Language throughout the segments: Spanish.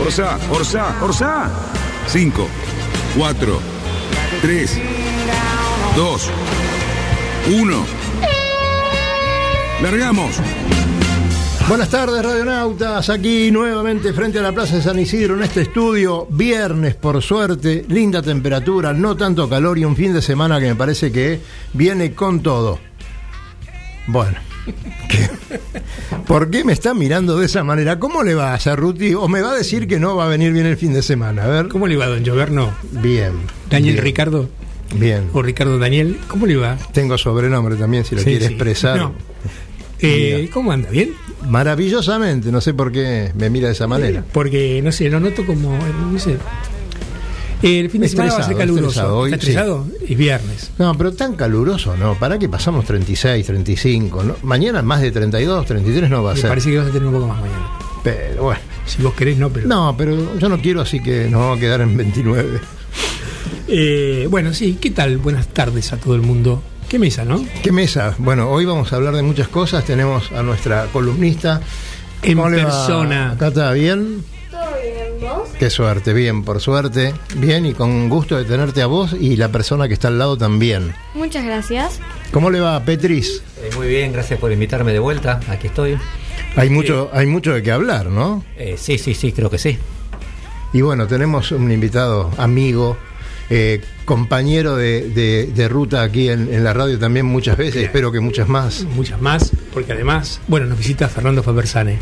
Orsa, Orsa, Orsa. 5, 4, 3, 2, 1. Largamos. Buenas tardes, radionautas. Aquí nuevamente frente a la Plaza de San Isidro en este estudio. Viernes, por suerte, linda temperatura, no tanto calor y un fin de semana que me parece que viene con todo. Bueno. ¿Qué? ¿Por qué me está mirando de esa manera? ¿Cómo le va a Cerruti? ¿O me va a decir que no va a venir bien el fin de semana? A ver. ¿Cómo le va, don Lloverno? Bien. Daniel bien, Ricardo Bien. o Ricardo Daniel, ¿cómo le va? Tengo sobrenombre también, si lo Sí, quiere sí. expresar. No. Eh, ¿Cómo anda? ¿Bien? Maravillosamente, no sé por qué me mira de esa manera. Porque, no sé, lo noto como, no sé. El fin de semana va a ser caluroso. hoy, ¿Está estresado? Es viernes. No, pero tan caluroso no. ¿Para qué pasamos 36, 35? ¿no? Mañana más de 32, 33 no va a Me ser. parece que vas a tener un poco más mañana. Pero bueno. Si vos querés, no, pero. No, pero yo no quiero, así que nos vamos a quedar en 29. Eh, bueno, sí, ¿qué tal? Buenas tardes a todo el mundo. ¿Qué mesa, no? ¿Qué mesa? Bueno, hoy vamos a hablar de muchas cosas. Tenemos a nuestra columnista. En ¿Cómo le va, persona. ¿bien? ¿Todo bien? Qué suerte, bien, por suerte. Bien, y con gusto de tenerte a vos y la persona que está al lado también. Muchas gracias. ¿Cómo le va, Petris? Eh, muy bien, gracias por invitarme de vuelta. Aquí estoy. Hay mucho, hay mucho de qué hablar, ¿no? Eh, sí, sí, sí, creo que sí. Y bueno, tenemos un invitado, amigo, eh, compañero de, de- de ruta aquí en, en la radio también muchas veces, Bien. espero que muchas más. Muchas más, porque además, bueno, nos visita Fernando Fabersane.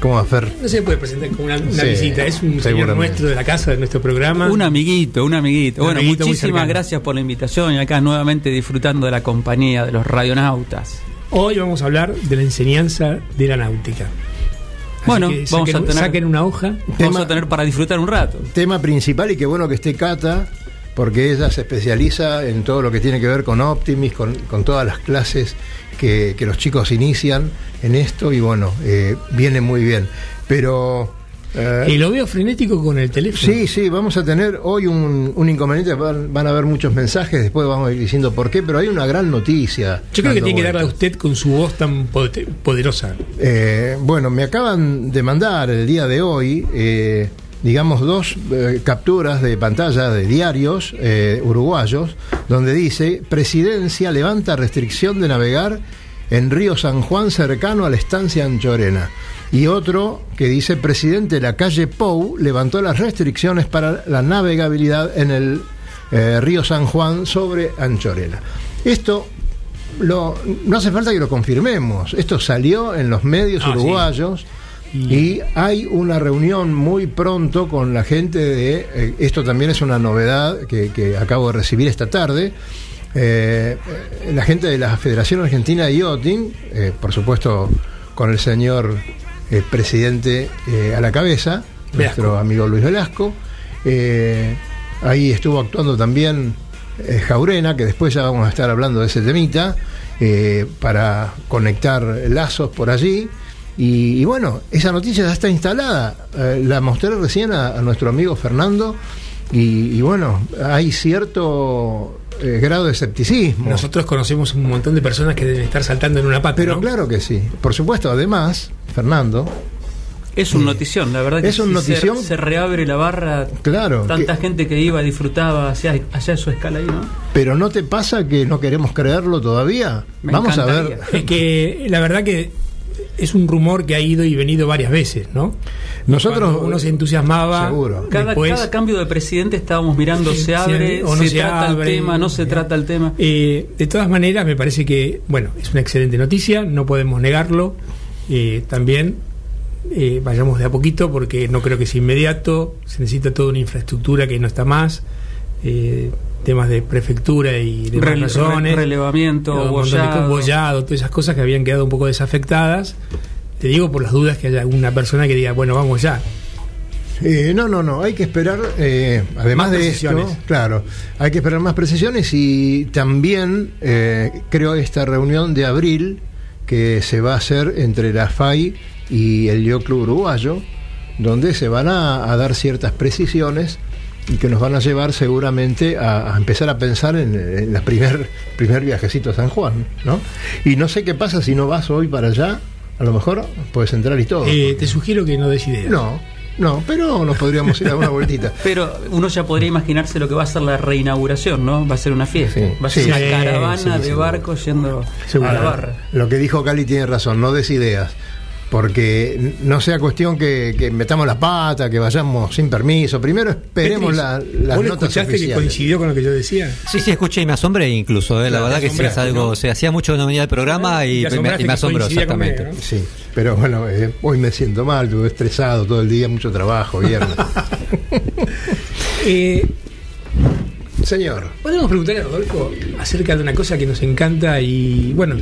¿Cómo va a ser? No se puede presentar como una, una Sí, visita, es un señor nuestro de la casa, de nuestro programa. Un amiguito, un amiguito. Un bueno, amiguito muchísimas gracias por la invitación y acá nuevamente disfrutando de la compañía de los radionautas. Hoy vamos a hablar de la enseñanza de la náutica. Así Bueno, que vamos saquen, a tener- saquen una hoja. Vamos a tener para disfrutar un rato. Tema principal y qué bueno que esté Cata, porque ella se especializa en todo lo que tiene que ver con Optimis, con, con todas las clases que, que los chicos inician en esto y bueno, eh, viene muy bien. Pero... eh, Y lo veo frenético con el teléfono. Sí, sí, vamos a tener hoy un, un inconveniente, van, van a haber muchos mensajes, después vamos a ir diciendo por qué, pero hay una gran noticia. Yo creo que tiene que darle a usted con su voz tan poderosa. Eh, bueno, me acaban de mandar el día de hoy, eh, digamos, dos eh, capturas de pantalla de diarios eh, uruguayos, donde dice, Presidencia levanta restricción de navegar en Río San Juan cercano a la estancia Anchorena. Y otro que dice, presidente, la calle Pou levantó las restricciones para la navegabilidad en el eh, Río San Juan sobre Anchorena. Esto lo- no hace falta que lo confirmemos. Esto salió en los medios Ah, uruguayos y hay una reunión muy pronto con la gente de... eh, esto también es una novedad que, que acabo de recibir esta tarde. eh, la gente de la Federación Argentina de Yachting, eh, por supuesto con el señor presidente a la cabeza, Velasco. nuestro amigo Luis Velasco. Ahí estuvo actuando también Jaurena, que después ya vamos a estar hablando de ese temita, para conectar lazos por allí. Y, y bueno, esa noticia ya está instalada. Eh, la mostré recién a, a nuestro amigo Fernando. Y, y bueno, hay cierto eh, grado de escepticismo. Nosotros conocemos un montón de personas que deben estar saltando en una pata. Pero ¿no? claro que sí. Por supuesto, además, Fernando, Es un notición, la verdad que Es un sí, notición. Se, se reabre la barra. claro. Tanta que- gente que iba, disfrutaba, hacia, en su escala ahí, ¿no? pero ¿no te pasa que no queremos creerlo todavía? Me Vamos a ver. Es que la verdad que es un rumor que ha ido y venido varias veces, ¿no? Nosotros- Cuando uno se entusiasmaba. Seguro. Cada, después- cada cambio de presidente estábamos mirando, se abre, o no se, se trata abre, el tema, no se ya. trata el tema. Eh, de todas maneras, me parece que, bueno, es una excelente noticia, no podemos negarlo. Eh, también eh, vayamos de a poquito porque no creo que sea inmediato, se necesita toda una infraestructura que no está más, eh, temas de prefectura y de Rele- razones, re- relevamiento, bollado. bollado, todas esas cosas que habían quedado un poco desafectadas. Te digo por las dudas que haya alguna persona que diga, bueno, vamos ya. Eh, no, no, no, hay que esperar, eh, además Más de esto, claro, hay que esperar más precisiones y también eh, creo esta reunión de abril que se va a hacer entre la FAI y el Yo Club Uruguayo, donde se van a, a dar ciertas precisiones y que nos van a llevar seguramente a, a empezar a pensar en, en la primer, primer viajecito a San Juan, ¿no? Y no sé qué pasa si no vas hoy para allá, a lo mejor puedes entrar y todo. Eh, te sugiero que no des ideas. No, no, pero nos podríamos ir a una vueltita. Pero uno ya podría imaginarse lo que va a ser la reinauguración, ¿no? Va a ser una fiesta. Sí, va a ser sí. una Sí, caravana sí, de barcos yendo Seguro. a la barra. Lo que dijo Cali tiene razón, no des ideas. Porque n- no sea cuestión que, que metamos la pata, que vayamos sin permiso. Primero esperemos Petris, la, las ¿Vos notas escuchaste que coincidió con lo que yo decía? Sí, sí, escuché y me asombré incluso, eh, la verdad que sí es algo, ¿no? se hacía mucho que no venía al programa y, me, y me asombró exactamente. conmigo, ¿no? Sí, pero bueno, eh, hoy me siento mal, estuve estresado todo el día, mucho trabajo, viernes. Eh, Señor, Podemos preguntarle a Rodolfo acerca de una cosa que nos encanta y bueno,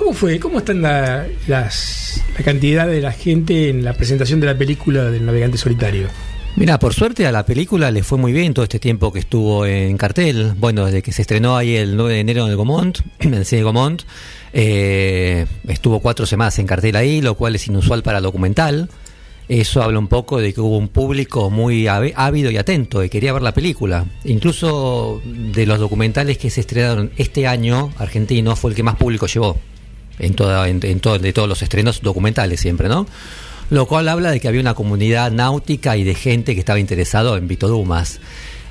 ¿cómo fue? ¿Cómo están la, las, la cantidad de la gente en la presentación de la película del navegante solitario? Mira, por suerte a la película le fue muy bien todo este tiempo que estuvo en cartel. Bueno, desde que se estrenó ahí el 9 de enero en el Gomont, en el cine Gomont, eh, estuvo cuatro semanas en cartel ahí, lo cual es inusual para el documental. Eso habla un poco de que hubo un público muy ávido y atento que quería ver la película. Incluso de los documentales que se estrenaron este año, argentino, fue el que más público llevó en toda, en, en todo- de todos los estrenos documentales siempre, ¿no? Lo cual habla de que había una comunidad náutica y de gente que estaba interesado en Vito Dumas.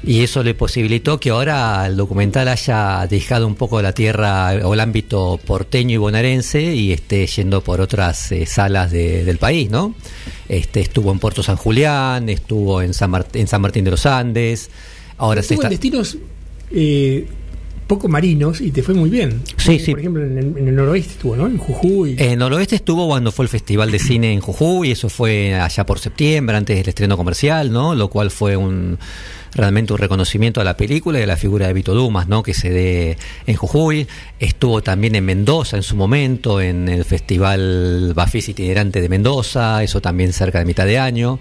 Y eso le posibilitó que ahora el documental haya dejado un poco la tierra o el ámbito porteño y bonaerense y esté yendo por otras eh, salas de- del país, ¿no? Este, estuvo en Puerto San Julián, estuvo en San, Mart- en San Martín de los Andes, ahora se Estuvo en está... destinos eh, poco marinos y te fue muy bien. Sí, sí. Por ejemplo, en el, en el noroeste estuvo, ¿no? En Jujuy. En Noroeste estuvo cuando fue el Festival de Cine en Jujuy, eso fue allá por septiembre, antes del estreno comercial, ¿no? Lo cual fue un realmente un reconocimiento a la película y a la figura de Vito Dumas, ¿no? Que se dé en Jujuy. Estuvo también en Mendoza en su momento, en el Festival Bafis Itinerante de Mendoza, eso también cerca de mitad de año.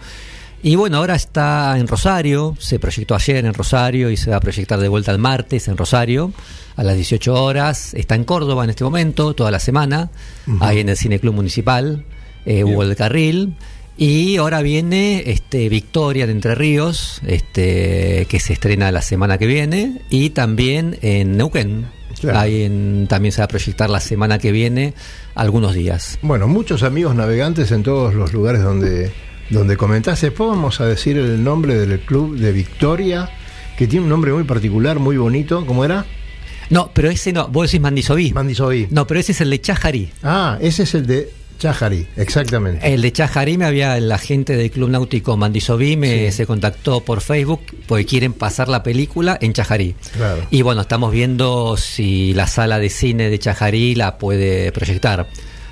Y bueno, ahora está en Rosario, se proyectó ayer en Rosario y se va a proyectar de vuelta el martes en Rosario a las 18 horas. Está en Córdoba en este momento, toda la semana, ahí en el Cine Club Municipal, eh, Hugo del Carril. Y ahora viene este Victoria de Entre Ríos, este que se estrena la semana que viene, y también en Neuquén. Claro. Ahí en- también se va a proyectar la semana que viene algunos días. bueno, muchos amigos navegantes en todos los lugares donde, donde comentaste. Después vamos a decir el nombre del club de Victoria, que tiene un nombre muy particular, muy bonito. ¿Cómo era? No, pero ese no, vos decís Mandisoví. Mandisoví. No, pero ese es el de Chajarí. Ah, ese es el de Chajarí, exactamente. El de Chajarí me había, la gente del Club Náutico Mandisoví me se contactó por Facebook porque quieren pasar la película en Chajarí. Claro. Y bueno, estamos viendo si la sala de cine de Chajarí la puede proyectar.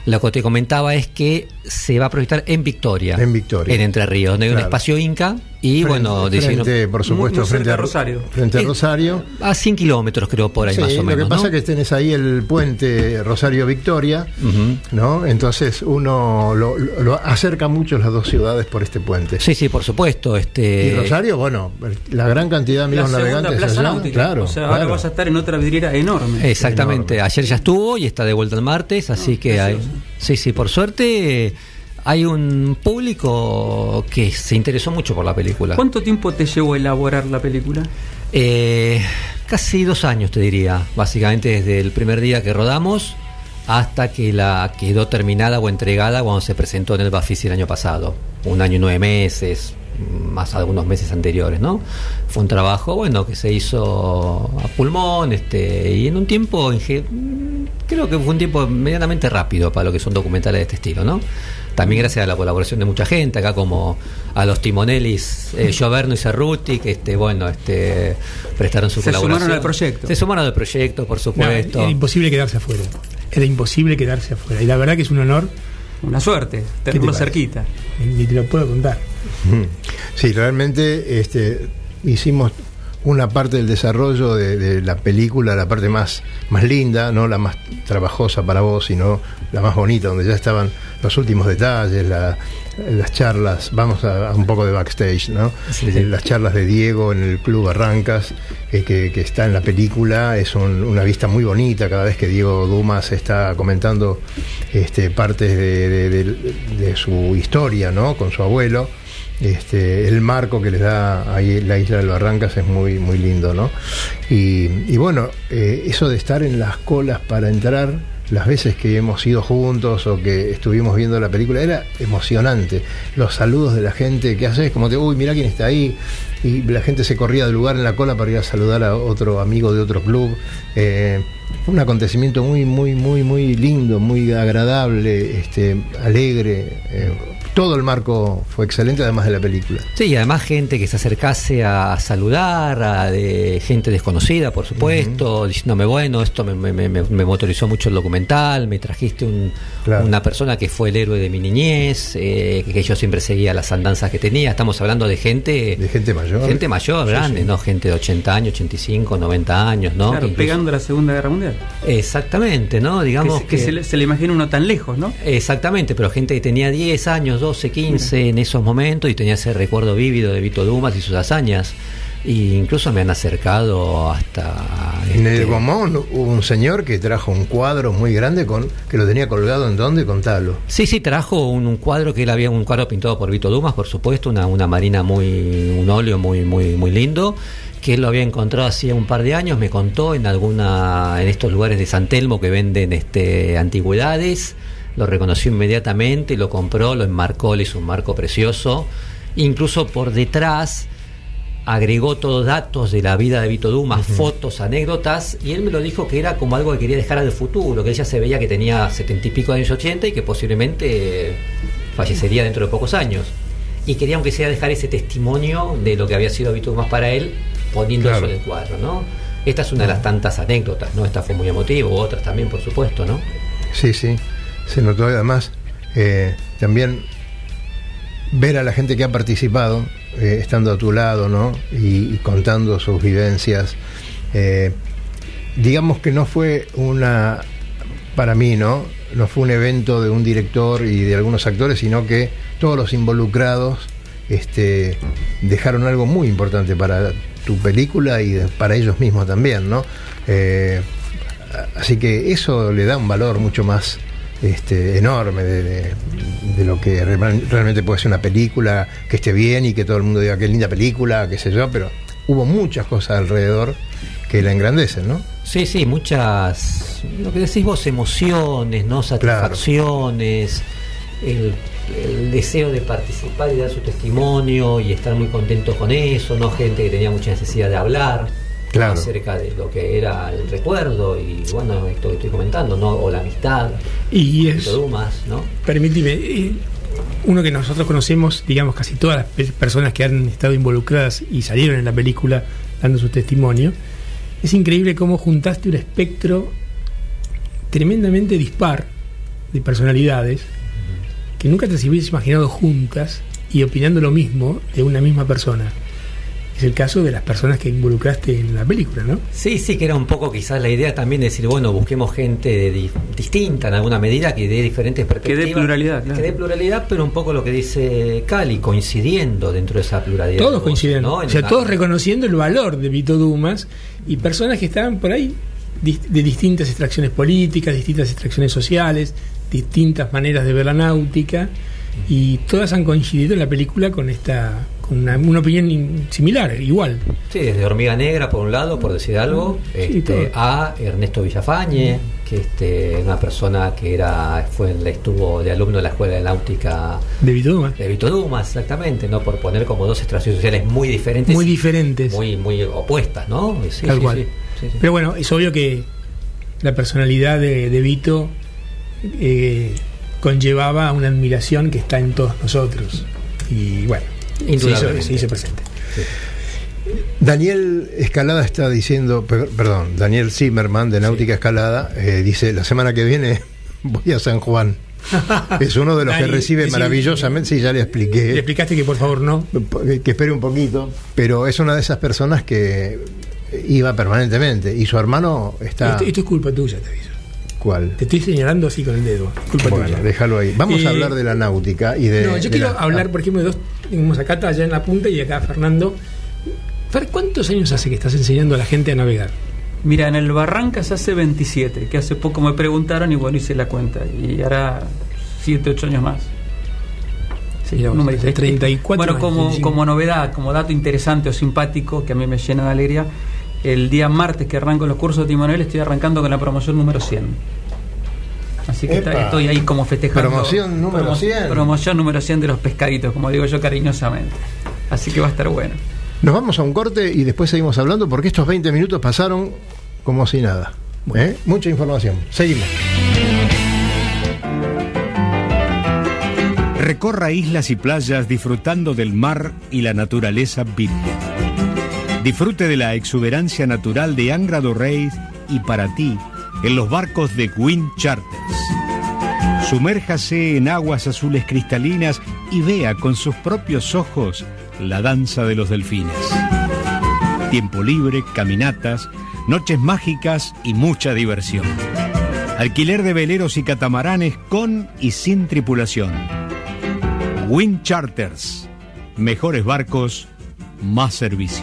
Lo que te comentaba es que se va a proyectar en Victoria. En Victoria. En Entre Ríos, donde hay un espacio Inca. Y Frente- bueno, frente, decidieron- por supuesto, muy frente a Rosario. Frente a Rosario. a 100 kilómetros creo por ahí Sí, más o lo menos. que pasa ¿no? es que tenés ahí el puente Rosario Victoria. ¿no? Entonces uno lo, lo- lo acerca mucho las dos ciudades por este puente. Sí, sí, por supuesto. Este, Y Rosario, bueno, la gran cantidad de La amigos navegantes plaza allá, náutica. claro, o sea, ahora vas a estar en otra vidriera enorme. Exactamente, Enorme. ayer ya estuvo y está de vuelta el martes, así que hay, sí, sí, por suerte hay un público que se interesó mucho por la película. ¿Cuánto tiempo te llevó elaborar la película? Eh, casi dos años te diría, básicamente desde el primer día que rodamos hasta que la quedó terminada o entregada cuando se presentó en el Bafisi el año pasado, un año y nueve meses, más algunos meses anteriores, ¿no? Fue un trabajo, bueno, que se hizo a pulmón, este, y en un tiempo creo que fue un tiempo medianamente rápido para lo que son documentales de este estilo, ¿no? También gracias a la colaboración de mucha gente, acá como a los timonelis eh, Gioverno y Cerruti, que este, bueno, este prestaron su Se colaboración. sumaron al proyecto. Se sumaron al proyecto, por No, supuesto. era imposible quedarse afuera. Era imposible quedarse afuera. Y la verdad que es un honor, Una suerte, te tenerlo cerquita. ni te lo puedo contar. Sí, realmente este, hicimos una parte del desarrollo de, de la película, la parte más, más linda, no la más trabajosa para vos, sino la más bonita, donde ya estaban los últimos detalles, la- las charlas, vamos a, a un poco de backstage, ¿no? Sí, sí. Eh, Las charlas de Diego en el Club Barrancas, eh, que, que está en la película, es un- una vista muy bonita cada vez que Diego Dumas está comentando este, partes de, de- de- de su historia, ¿no? Con su abuelo. Este, el marco que les da ahí la isla del Barrancas es muy, muy lindo, ¿no? Y, y bueno, eh, eso de estar en las colas para entrar, las veces que hemos ido juntos o que estuvimos viendo la película, era emocionante. Los saludos de la gente que haces, como te, uy, mira quién está ahí. Y la gente se corría del lugar en la cola para ir a saludar a otro amigo de otro club. Eh, fue un acontecimiento muy, muy, muy, muy lindo, muy agradable, este, alegre. eh, todo el marco fue excelente, además de la película. Sí, y además gente que se acercase a saludar, a de gente desconocida, por supuesto, diciéndome, bueno, esto me, me- me- me motorizó mucho el documental, me trajiste un- Claro. una persona que fue el héroe de mi niñez, eh, que yo siempre seguía las andanzas que tenía. Estamos hablando de gente... De gente mayor. Gente mayor, grande, sí. ¿no? Gente de 80 años, 85, 90 años, ¿no? Claro, Que incluso- pegando la Segunda Guerra Mundial. Exactamente, ¿no? Que, Digamos se, que se le, se le imagina uno tan lejos, ¿no? Exactamente, pero gente que tenía 10 años, 12, 15 en esos momentos y tenía ese recuerdo vívido de Vito Dumas y sus hazañas. Incluso me han acercado hasta... En este, el Gomón hubo un señor que trajo un cuadro muy grande con que lo tenía colgado en donde, contalo. Sí, sí, trajo un, un cuadro que él había, un cuadro pintado por Vito Dumas, por supuesto, una, una marina muy, un óleo muy, muy, muy lindo, que él lo había encontrado hacía un par de años, me contó en alguna, en estos lugares de San Telmo que venden este antigüedades, lo reconoció inmediatamente, lo compró, lo enmarcó, le hizo un marco precioso, incluso por detrás agregó todos datos de la vida de Vito Dumas, fotos, anécdotas, y él me lo dijo que era como algo que quería dejar al futuro, que ella se veía que tenía setenta y pico de años 80 y que posiblemente fallecería dentro de pocos años. Y quería aunque sea dejar ese testimonio de lo que había sido Vito Dumas para él, poniendo Claro. eso en el cuadro, ¿no? Esta es una de las tantas anécdotas, ¿no? Esta fue muy emotiva, otras también, por supuesto, ¿no? Sí, sí, se notó además eh, también ver a la gente que ha participado eh, estando a tu lado, ¿no? Y, contando sus vivencias. Eh, digamos que no fue una, para mí, ¿no? No fue un evento de un director y de algunos actores, sino que todos los involucrados este, dejaron algo muy importante para tu película y para ellos mismos también, ¿no? Eh, así que eso le da un valor mucho más este, enorme de, de- de lo que re- realmente puede ser una película que esté bien y que todo el mundo diga qué linda película, qué sé yo, pero hubo muchas cosas alrededor que la engrandecen, ¿no? Sí, sí, muchas, lo que decís vos, emociones, ¿no? Satisfacciones, el, el deseo de participar y dar su testimonio y estar muy contentos con eso, ¿no? Gente que tenía mucha necesidad de hablar Claro. acerca de lo que era el recuerdo y, bueno, esto que estoy comentando, ¿no? O la amistad, Y es, Vito Dumas, ¿no? permíteme, eh, uno que nosotros conocemos, digamos, casi todas las pe- personas que han estado involucradas y salieron en la película dando su testimonio, es increíble cómo juntaste un espectro tremendamente dispar de personalidades que nunca te hubieses imaginado juntas y opinando lo mismo de una misma persona. Es el caso de las personas que involucraste en la película, ¿no? Sí, sí, que era un poco quizás la idea también de decir, bueno, busquemos gente de di- distinta en alguna medida, que dé diferentes perspectivas. pluralidad, claro. Que dé pluralidad, pero un poco lo que dice Cali, coincidiendo dentro de esa pluralidad. Todos ¿no? o sea, la- todos reconociendo el valor de Vito Dumas y personas que estaban por ahí de distintas extracciones políticas, distintas extracciones sociales, distintas maneras de ver la náutica y todas han coincidido en la película con esta con una, una opinión in- similar, igual. Sí, desde Hormiga Negra, por un lado, por decir algo, Sí, este, a Ernesto Villafañe, que este, una persona que era fue estuvo de alumno de la Escuela de Náutica De Vito Dumas. de Vito Dumas, exactamente, ¿no? Por poner como dos extracciones sociales muy diferentes. Muy diferentes. Muy, muy opuestas, ¿no? Sí, Tal sí, cual. Pero bueno, es obvio que la personalidad de, de Vito eh, conllevaba una admiración que está en todos nosotros. Y bueno, se hizo, se hizo presente. Daniel Escalada está diciendo, per- perdón, Daniel Zimmerman de Náutica Escalada eh, dice, la semana que viene voy a San Juan. Es uno de los que recibe maravillosamente, sí, ya le Le expliqué, explicaste que por favor no. que espere un poquito, pero es una de esas personas que iba permanentemente y su hermano está... Esto, esto es culpa tuya, te aviso. ¿Cuál? Te estoy señalando así con el dedo. Es culpa Bueno, tuya. déjalo ahí. Vamos Eh, a hablar de la náutica y de... no, yo de quiero la- hablar, por ejemplo, de dos. Tenemos a Cata allá en la punta y acá Fernando. Fer, ¿cuántos años hace que estás enseñando a la gente a navegar? Mira, en el Barrancas hace 27, que hace poco me preguntaron y bueno, hice la cuenta. Y ahora 7, 8 años más. Sí, vos, número tenés 34 Bueno, como, 35. como novedad, como dato interesante o simpático que a mí me llena de alegría, el día martes que arranco los cursos de timonel estoy arrancando con la promoción número 100. Así que Epa. estoy ahí como festejando. Promoción número 100. Promoción número 100 de los pescaditos, como digo yo cariñosamente. Así que va a estar bueno. Nos vamos a un corte y después seguimos hablando porque estos 20 minutos pasaron como si nada. ¿Eh? Mucha información. Seguimos. Recorra islas y playas disfrutando del mar y la naturaleza virgen. Disfrute de la exuberancia natural de Angra do Reis y para ti en los barcos de Wind Charters. Sumérjase en aguas azules cristalinas y vea con sus propios ojos la danza de los delfines. Tiempo libre, caminatas, noches mágicas y mucha diversión. Alquiler de veleros y catamaranes con y sin tripulación. Wind Charters. Mejores barcos, más servicio.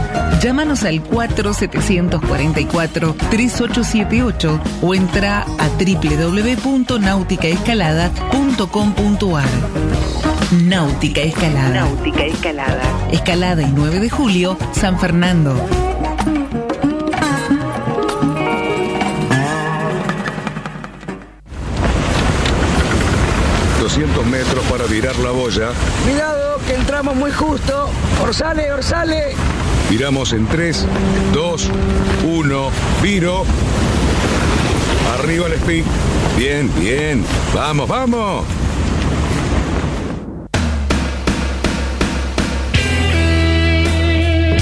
Llámanos al 4744-3878 o entra a www.nauticaescalada.com.ar. Náutica Escalada. Náutica Escalada. Escalada y 9 de julio, San Fernando. metros para virar la boya. Cuidado, que entramos muy justo. Orsale, orsale. Viramos en 3, 2, 1, viro. Arriba el speed. Bien, bien. Vamos, vamos.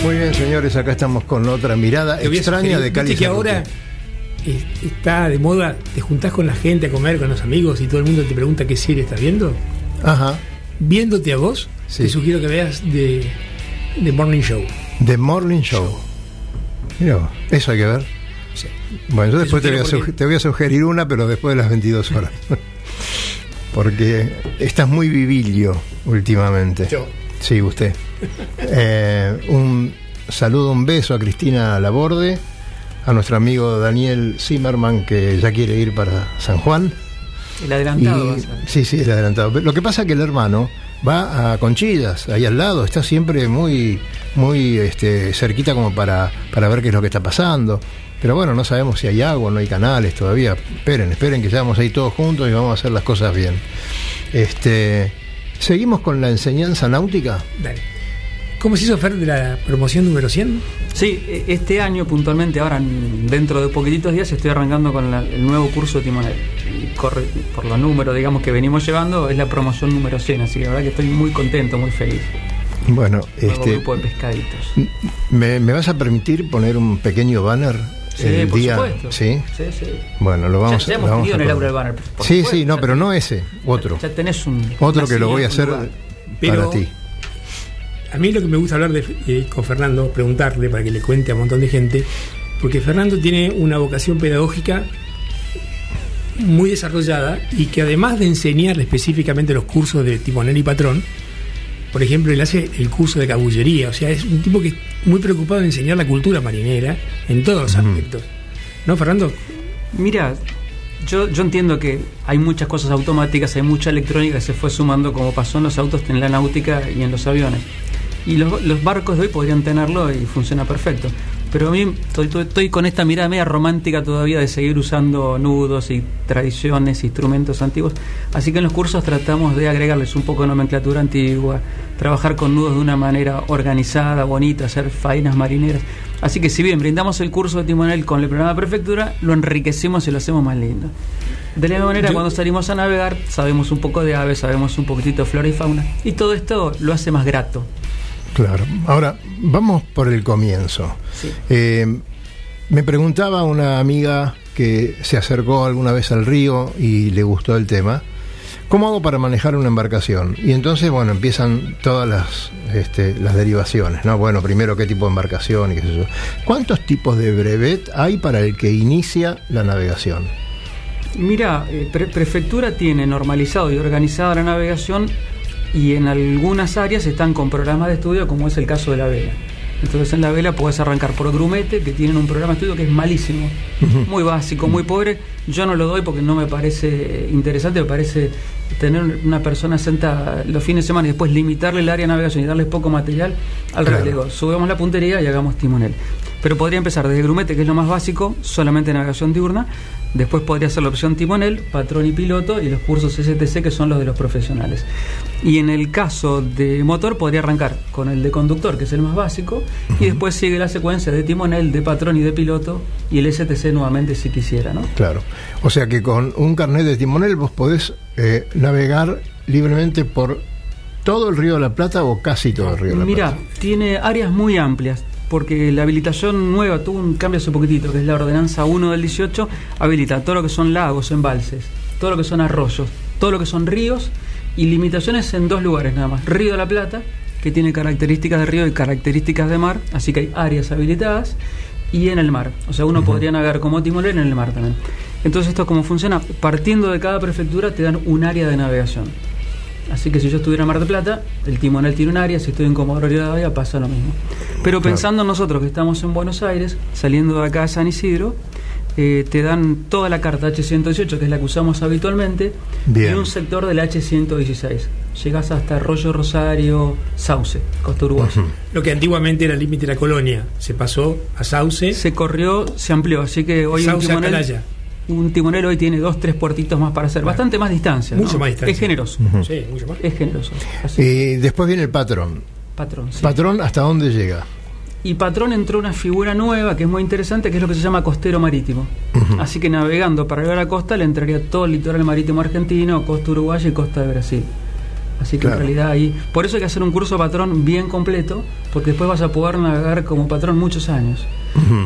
Muy bien, señores, acá estamos con otra mirada extraña de Cali. que ahora está de moda, te juntás con la gente a comer con los amigos y todo el mundo te pregunta qué serie estás viendo. Ajá. Viéndote a vos, Sí. te sugiero que veas de, de Morning Show. The Morning Show. Mira, eso hay que ver. Sí. Bueno, yo después te voy, a sugiero suge- te voy a sugerir una, pero después de las 22 horas. Porque estás muy vivillo últimamente. Yo. Sí, usted. Eh, un saludo, un beso a Cristina Laborde, a nuestro amigo Daniel Zimmerman, que ya quiere ir para San Juan. El adelantado va a Y- ser. sí, sí, el adelantado. Lo que pasa es que el hermano va a Conchillas, ahí al lado, está siempre muy, muy este, cerquita como para, para ver qué es lo que está pasando. Pero bueno, no sabemos si hay agua, no hay canales todavía. Esperen, esperen que ya vamos ahí todos juntos y vamos a hacer las cosas bien. Este, Seguimos con la enseñanza náutica. Dale. ¿Cómo se hizo Fer de la promoción número 100? Sí, e- este año puntualmente, ahora en- dentro de poquititos días estoy arrancando con la- el nuevo curso de timonel. Y corre, por los números, digamos, que venimos llevando, es la promoción número 100, así que la verdad que estoy muy contento, muy feliz. Bueno, Nuevo este, grupo de pescaditos. ¿me, me vas a permitir poner un pequeño banner Sí, el por día. supuesto. Sí. Sí, sí. Bueno, lo vamos, ya, ya lo hemos vamos tenido a en el del Banner. por Sí, supuesto, sí, no, pero no ese, otro. Ya tenés un. Otro que lo voy a hacer. Pero- para ti. A mí lo que me gusta hablar de, eh, con Fernando, preguntarle para que le cuente a un montón de gente, porque Fernando tiene una vocación pedagógica muy desarrollada y que además de enseñarle específicamente los cursos de timonel y patrón, por ejemplo, él hace el curso de cabullería, o sea, es un tipo que es muy preocupado en enseñar la cultura marinera en todos los aspectos. ¿No, Fernando? Mira, yo, yo entiendo que hay muchas cosas automáticas, hay mucha electrónica que se fue sumando como pasó en los autos, en la náutica y en los aviones. Y los, los barcos de hoy podrían tenerlo y funciona perfecto. Pero a mí estoy, estoy- estoy con esta mirada media romántica todavía de seguir usando nudos y tradiciones, instrumentos antiguos. Así que en los cursos tratamos de agregarles un poco de nomenclatura antigua, trabajar con nudos de una manera organizada, bonita, hacer faenas marineras. Así que si bien brindamos el curso de timonel con el programa de prefectura, lo enriquecemos y lo hacemos más lindo. De la misma manera, Yo- cuando salimos a navegar, sabemos un poco de aves, sabemos un poquitito de flora y fauna. Y todo esto lo hace más grato. Claro. Ahora, vamos por el comienzo. Sí. Eh, me preguntaba una amiga que se acercó alguna vez al río y le gustó el tema, ¿cómo hago para manejar una embarcación? Y entonces, bueno, empiezan todas las, este, las derivaciones, ¿no? Bueno, primero, ¿qué tipo de embarcación y qué sé yo? ¿Cuántos tipos de brevet hay para el que inicia la navegación? Mira, eh, pre- prefectura tiene normalizado y organizada la navegación y en algunas áreas están con programas de estudio como es el caso de la vela. Entonces en la vela puedes arrancar por grumete, que tienen un programa de estudio que es malísimo, muy básico, muy pobre. Yo no lo doy porque no me parece interesante, me parece tener una persona sentada los fines de semana y después limitarle el área de navegación y darles poco material. Al Claro. digo, subamos la puntería y hagamos timonel. Pero podría empezar desde grumete, que es lo más básico, solamente navegación diurna. Después podría ser la opción timonel, patrón y piloto y los cursos STC que son los de los profesionales. Y en el caso de motor podría arrancar con el de conductor, que es el más básico, y después sigue la secuencia de timonel, de patrón y de piloto y el STC nuevamente si quisiera, ¿no? Claro. O sea que con un carnet de timonel vos podés eh, navegar libremente por todo el Río de la Plata o casi todo el Río de la Mira, Plata. tiene áreas muy amplias, porque la habilitación nueva tuvo un cambio hace poquitito, que es la ordenanza 1 del 18, habilita todo lo que son lagos, embalses, todo lo que son arroyos, todo lo que son ríos y limitaciones en dos lugares nada más. Río de la Plata, que tiene características de río y características de mar, así que hay áreas habilitadas, y en el mar. O sea, uno podría navegar como timonel en el mar también. Entonces, esto cómo funciona, partiendo de cada prefectura te dan un área de navegación. Así que si yo estuviera en Mar del Plata, el timonel tiene un área, si estoy en Comodoro Rivadavia pasa lo mismo. Pero Claro. pensando nosotros que estamos en Buenos Aires, saliendo de acá a San Isidro, eh, te dan toda la carta H118, que es la que usamos habitualmente, Bien. y un sector del H116. Llegás hasta Arroyo Rosario, Sauce, Costa Uruguaya. Lo que antiguamente era el límite de la colonia, se pasó a Sauce. Se corrió, se amplió, así que hoy un Sauce timonel, Atalaya. Un timonel hoy tiene dos, tres puertitos más para hacer, bastante más distancia. Mucho ¿no? más distancia. Es generoso, Sí, mucho más. es generoso. Así, Y después viene el patrón. patrón. sí. ¿Patrón hasta dónde llega? Y Patrón entró una figura nueva que es muy interesante, que es lo que se llama costero marítimo. Así que navegando para llegar a la costa le entraría todo el litoral marítimo argentino, costa uruguaya y costa de Brasil. Así que Claro. en realidad ahí. Por eso hay que hacer un curso patrón bien completo, porque después vas a poder navegar como patrón muchos años.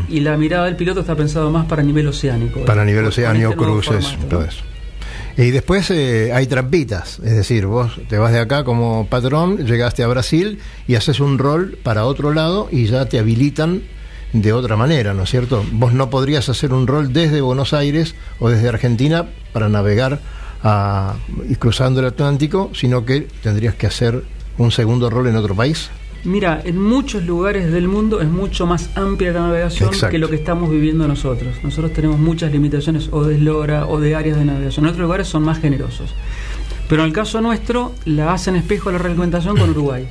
Y la mirada del piloto está pensado más para nivel oceánico. Para nivel oceánico, este cruces, formato, todo eso. Y después eh, hay trampitas, es decir, vos te vas de acá como patrón, llegaste a Brasil y haces un rol para otro lado y ya te habilitan de otra manera, ¿no es cierto? Vos no podrías hacer un rol desde Buenos Aires o desde Argentina para navegar a, y cruzando el Atlántico, sino que tendrías que hacer un segundo rol en otro país. Mira, en muchos lugares del mundo es mucho más amplia la navegación Exacto. que lo que estamos viviendo nosotros. Nosotros tenemos muchas limitaciones o de eslora o de áreas de navegación. En otros lugares son más generosos. Pero en el caso nuestro, la hacen espejo la reglamentación con Uruguay.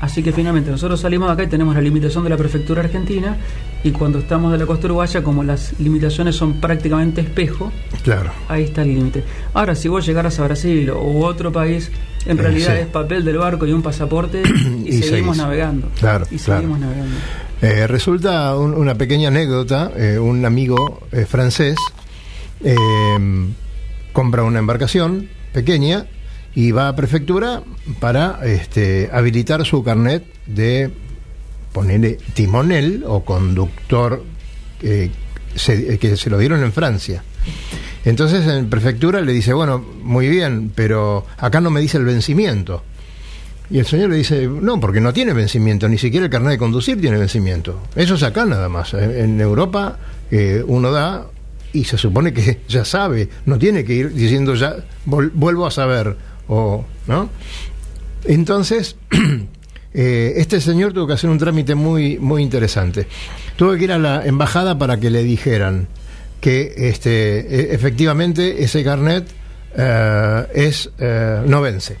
Así que finalmente nosotros salimos de acá y tenemos la limitación de la prefectura argentina y cuando estamos de la costa uruguaya, como las limitaciones son prácticamente espejo, Claro. ahí está el límite. Ahora, si vos llegaras a Brasil o otro país, en Eh, realidad sí. es papel del barco y un pasaporte y, Y seguimos seguís. navegando. Claro, y claro. seguimos navegando. Eh, resulta un- una pequeña anécdota, eh, un amigo eh, francés compra una embarcación pequeña y va a prefectura para este, habilitar su carnet de ponerle timonel o conductor eh, se, que se lo dieron en Francia. Entonces en prefectura le dice, bueno, muy bien, pero acá no me dice el vencimiento. Y el señor le dice, no, porque no tiene vencimiento, ni siquiera el carnet de conducir tiene vencimiento. Eso es acá nada más. En Europa eh, uno da y se supone que ya sabe, no tiene que ir diciendo ya, vuelvo a saber, o, ¿no? Entonces, eh, este señor tuvo que hacer un trámite muy, muy interesante. Tuvo que ir a la embajada para que le dijeran que este, e- efectivamente ese carnet eh, es, eh, no vence.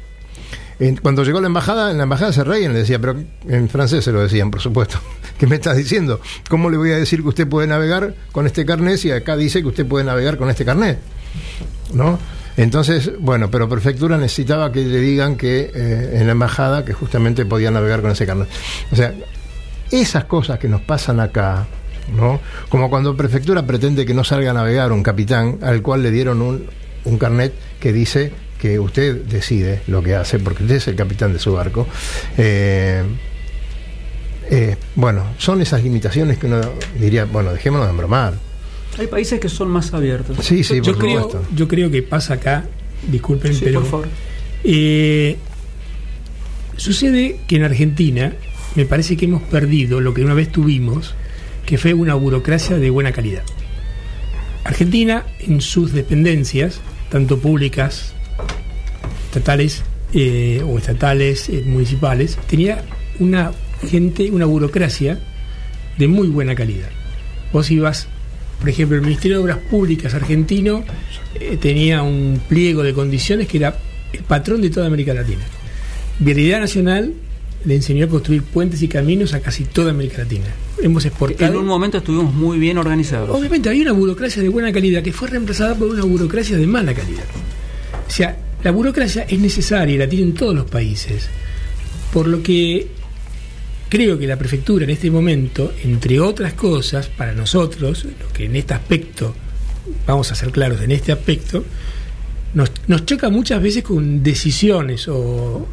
En- Cuando llegó a la embajada, en la embajada se reían, le decía, pero en francés se lo decían, por supuesto. ¿Qué me estás diciendo? ¿Cómo le voy a decir que usted puede navegar con este carnet si acá dice que usted puede navegar con este carnet? ¿No? Entonces, bueno, pero prefectura necesitaba que le digan que eh, en la embajada que justamente podía navegar con ese carnet. O sea, esas cosas que nos pasan acá, ¿no? Como cuando prefectura pretende que no salga a navegar un capitán al cual le dieron un, un carnet que dice que usted decide lo que hace, porque usted es el capitán de su barco. Eh, eh, bueno, son esas limitaciones que uno diría, bueno, dejémonos de embromar. Hay países que son más abiertos. Sí, sí, yo, por creo, supuesto. yo creo que pasa acá, disculpen, Sí, pero por favor. eh, sucede que en Argentina me parece que hemos perdido lo que una vez tuvimos, que fue una burocracia de buena calidad. Argentina, en sus dependencias, tanto públicas, estatales eh, o estatales, eh, municipales, tenía una gente, una burocracia de muy buena calidad. Vos ibas, por ejemplo, el Ministerio de Obras Públicas argentino eh, tenía un pliego de condiciones que era el patrón de toda América Latina. Vialidad Nacional le enseñó a construir puentes y caminos a casi toda América Latina. Hemos exportado. En un momento estuvimos muy bien organizados. Obviamente había una burocracia de buena calidad que fue reemplazada por una burocracia de mala calidad. O sea, la burocracia es necesaria y la tienen todos los países. Por lo que creo que la prefectura en este momento, entre otras cosas, para nosotros, lo que en este aspecto, vamos a ser claros, en este aspecto, nos, nos choca muchas veces con decisiones o,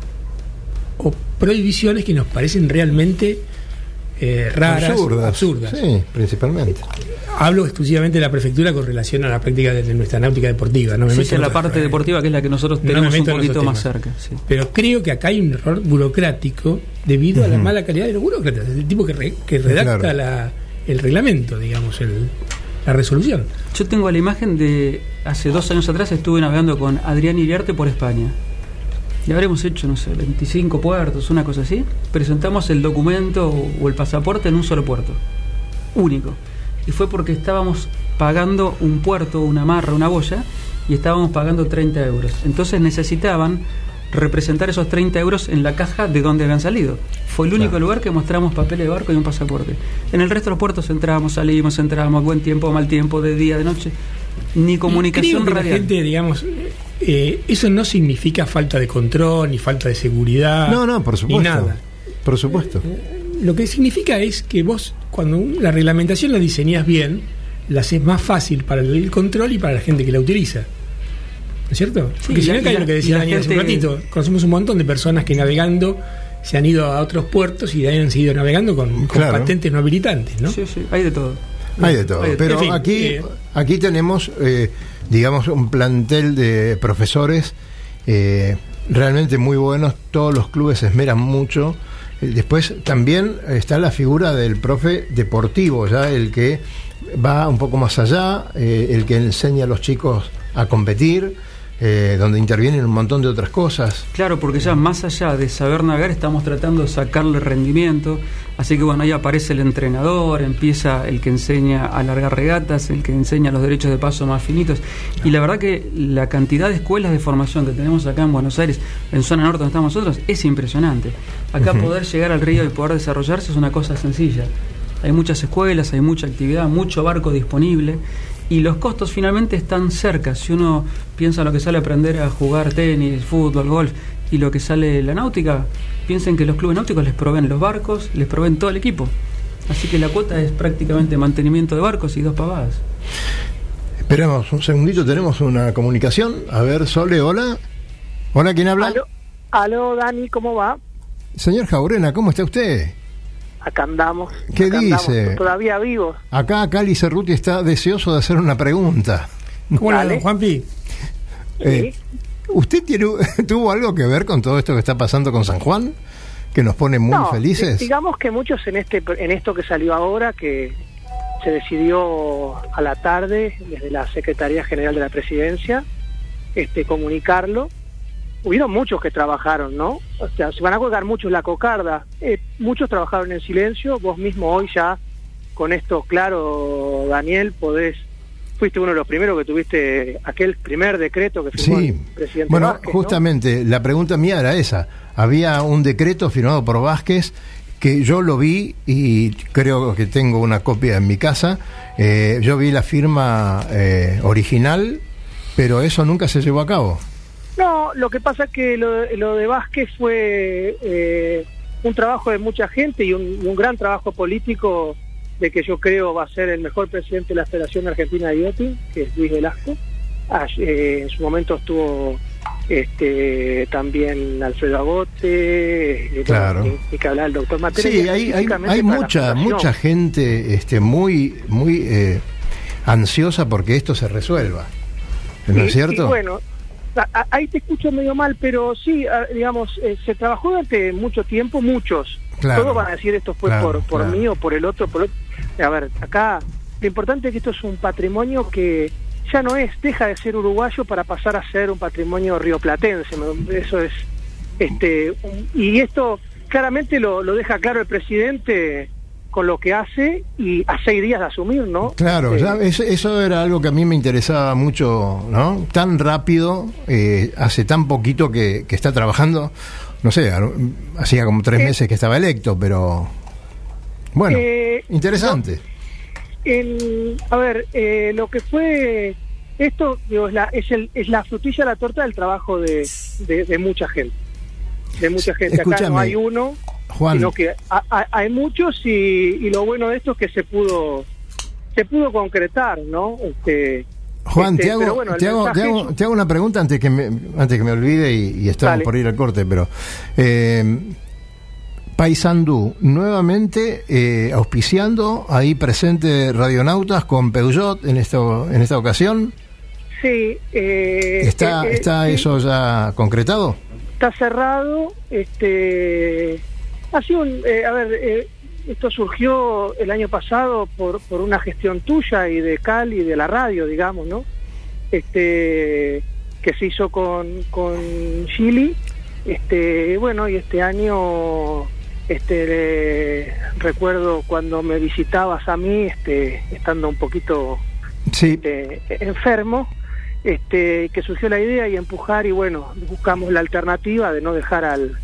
o prohibiciones que nos parecen realmente eh, raras, absurdas. absurdas. Sí, principalmente. Hablo exclusivamente de la prefectura con relación a la práctica de nuestra náutica deportiva. No me Sí, meto en la parte deportiva que es la que nosotros no me tenemos un poquito más cerca. sí. Pero creo que acá hay un error burocrático debido a la mala calidad de los burócratas, el tipo que, re- que redacta Claro. la- el reglamento, digamos, el- la resolución. Yo tengo la imagen de hace dos años atrás estuve navegando con Adrián Iriarte por España. Y habremos hecho, no sé, 25 puertos, una cosa así. Presentamos el documento o el pasaporte en un solo puerto. Único. Y fue porque estábamos pagando un puerto, una marra, una boya, y estábamos pagando 30 euros. Entonces necesitaban representar esos 30 euros en la caja de donde habían salido. Fue el único Claro. lugar que mostramos papeles de barco y un pasaporte. En el resto de los puertos entrábamos, salimos, entrábamos, buen tiempo, mal tiempo, de día, de noche. Ni comunicación Creo que la gente, digamos, eh, eso no significa falta de control, ni falta de seguridad, No, no, por supuesto. ni nada. Por supuesto. Lo que significa es que vos, cuando un- la reglamentación la diseñas bien, la haces más fácil para el control y para la gente que la utiliza. ¿No es cierto? Sí, Porque si no cae lo que decía Daniel hace un ratito, conocemos un montón de personas que navegando se han ido a otros puertos y de ahí han seguido navegando con, con Claro. patentes no habilitantes, ¿no? Sí, sí, hay de todo. Hay de todo. Hay de- Pero en fin, aquí, eh, aquí tenemos, eh, digamos, un plantel de profesores eh, realmente muy buenos. Todos los clubes se esmeran mucho. Eh, Después también está la figura del profe deportivo, ya el que va un poco más allá, eh, el que enseña a los chicos a competir, eh, donde intervienen un montón de otras cosas. Claro, porque ya más allá de saber navegar, estamos tratando de sacarle rendimiento. Así que bueno, ahí aparece el entrenador, empieza el que enseña a largar regatas, el que enseña los derechos de paso más finitos. Y la verdad que la cantidad de escuelas de formación que tenemos acá en Buenos Aires, en zona norte donde estamos nosotros, es impresionante. Acá poder llegar al río y poder desarrollarse es una cosa sencilla. Hay muchas escuelas, hay mucha actividad, mucho barco disponible y los costos finalmente están cerca. Si uno piensa lo que sale a aprender a jugar tenis, fútbol, golf y lo que sale la náutica, piensen que los clubes náuticos les proveen los barcos, les proveen todo el equipo. Así que la cuota es prácticamente mantenimiento de barcos y dos pavadas. Esperamos un segundito, tenemos una comunicación. A ver, Sole, hola. Hola, ¿quién habla? Aló, aló, Dani, ¿cómo va? Señor Jaurena, ¿cómo está usted? Acá andamos. ¿Qué acá andamos, dice? todavía vivos. Acá Cali Cerruti está deseoso de hacer una pregunta. ¿Cómo le Dale. don Juanpi? Eh, ¿Usted tiene, tuvo algo que ver con todo esto que está pasando con San Juan? Que nos pone muy No, felices. di- digamos que muchos en este en esto que salió ahora, que se decidió a la tarde desde la Secretaría General de la Presidencia, este comunicarlo. Hubieron muchos que trabajaron, ¿no? O sea, se van a colgar muchos la cocarda. Eh, muchos trabajaron en silencio. Vos mismo hoy ya, con esto claro, Daniel, podés... Fuiste uno de los primeros que tuviste aquel primer decreto que firmó Sí, el presidente bueno, Vázquez, ¿no? justamente la pregunta mía era esa. Había un decreto firmado por Vázquez que yo lo vi y creo que tengo una copia en mi casa. Eh, yo vi la firma eh, original, pero eso nunca se llevó a cabo. No, lo que pasa es que lo, lo de Vázquez fue eh, un trabajo de mucha gente y un, y un gran trabajo político de que yo creo va a ser el mejor presidente de la Federación Argentina de Yachting, que es Luis Velasco. Ah, eh, en su momento estuvo este, también Alfredo Agote, eh, Claro. ni que hablar del doctor Matera. Sí, hay, hay, mucha mucha gente este, muy muy eh, ansiosa porque esto se resuelva. ¿No es cierto? y bueno, ahí te escucho medio mal, pero sí, digamos, eh, se trabajó durante mucho tiempo, muchos. Claro. Todos van a decir esto fue Claro, por, por claro. mí o por el otro, por otro. A ver, acá lo importante es que esto es un patrimonio que ya no es, deja de ser uruguayo para pasar a ser un patrimonio rioplatense. Eso es, este, un- y esto claramente lo, lo deja claro el presidente con lo que hace y a seis días de asumir, ¿no? Claro, Eh, ya eso, eso era algo que a mí me interesaba mucho, ¿no? Tan rápido, eh, hace tan poquito que, que está trabajando, no sé, hacía como tres Eh, meses que estaba electo, pero bueno, eh, interesante. El, a ver, eh, lo que fue esto digo, es, la, es, el, es la frutilla de la torta del trabajo de, de, de mucha gente. De mucha gente. Acá no hay uno, Juan. sino que ha- ha- hay muchos y, y lo bueno de esto es que se pudo se pudo concretar, ¿no? Este, Juan, este, te, hago, bueno, te, hago, te, mensaje hago, es- te hago una pregunta antes que me, antes que me olvide y, y estamos Dale. por ir al corte, pero eh, Paysandú, nuevamente eh, auspiciando, ahí presente Radionautas con Peugeot en, esto, en esta ocasión. sí, eh, ¿Está, está eso ya concretado? está cerrado. Este, ha sido un, eh, a ver, eh, esto surgió el año pasado por, por una gestión tuya y de Cali y de la radio, digamos, ¿no? Este, que se hizo con, con Chile. Este, bueno, y este año, este, recuerdo cuando me visitabas a mí, este, estando un poquito Sí. este, enfermo, este, que surgió la idea y empujar y bueno, buscamos la alternativa de no dejar al...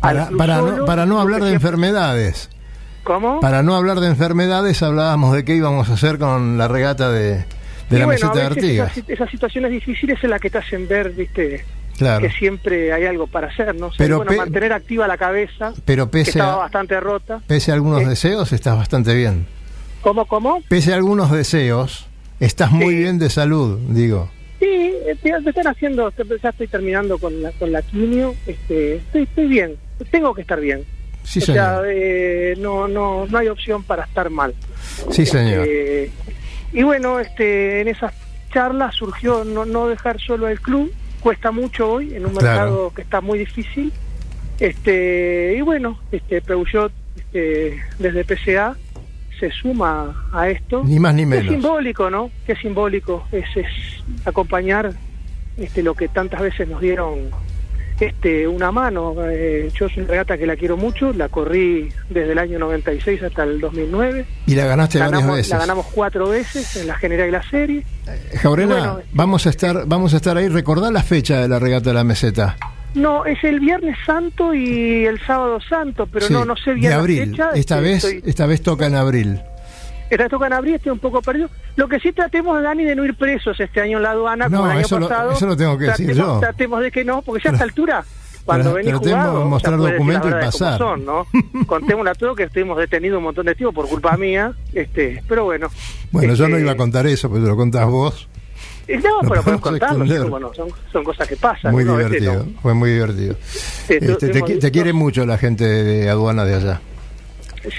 Para, para, no, para no hablar de enfermedades. ¿Cómo? Para no hablar de enfermedades, hablábamos de qué íbamos a hacer con la regata de, de Y la bueno, meseta de Artigas. esas, esas situaciones difíciles es la que te hacen ver, viste, Claro. que siempre hay algo para hacer, ¿no? Pero bueno, mantener activa la cabeza, Pero que pese estaba a, bastante rota. pese a algunos Eh. deseos, estás bastante bien. ¿Cómo, cómo? Pese a algunos deseos, estás muy Sí. bien de salud, digo. Eh, están haciendo, ya estoy terminando con la, con la quimio, este, estoy, estoy bien, tengo que estar bien. Sí, o sea, señor. eh, no, no, no hay opción para estar mal. Sí, señor. Eh, y bueno, este, en esas charlas surgió no, no dejar solo el club, cuesta mucho hoy en un Claro. mercado que está muy difícil. Este, y bueno, este Peugeot este, desde PCA se suma a esto. Ni más ni Es menos. simbólico, ¿no? Que es simbólico, es, es acompañar este lo que tantas veces nos dieron este una mano. Eh, yo es una regata que la quiero mucho, la corrí desde el año 96 hasta el 2009. Y la ganaste Ganamos- varias veces. La ganamos cuatro veces en la general y la serie. Jaurena, Bueno, vamos a estar, vamos a estar ahí. Recordá la fecha de la regata de la meseta. No, es el Viernes Santo y el Sábado Santo, pero Sí, no no sé bien de la abril. fecha. esta este, vez, estoy- esta vez toca en abril. Esta toca en abril, estoy un poco perdido. Lo que sí tratemos, Dani, de no ir presos este año en la aduana, No, como el año eso lo- pasado. eso lo tengo que decir tratemos, yo. Tratemos de que no, porque ya a esta altura, cuando venís jugado, de mostrar ya puedes decir documento y pasar. son, ¿no? Contémosle a todos que estuvimos detenidos un montón de tiempo por culpa mía, este, pero bueno. Bueno, yo no Este, iba a contar eso, pero lo contás vos. Eh, No, pero podemos contarlo, extender. sí, cómo no, son, son cosas que pasan. Muy ¿no? Veces divertido, no. fue muy divertido. Sí, Este, te, te quiere mucho la gente de aduana de allá.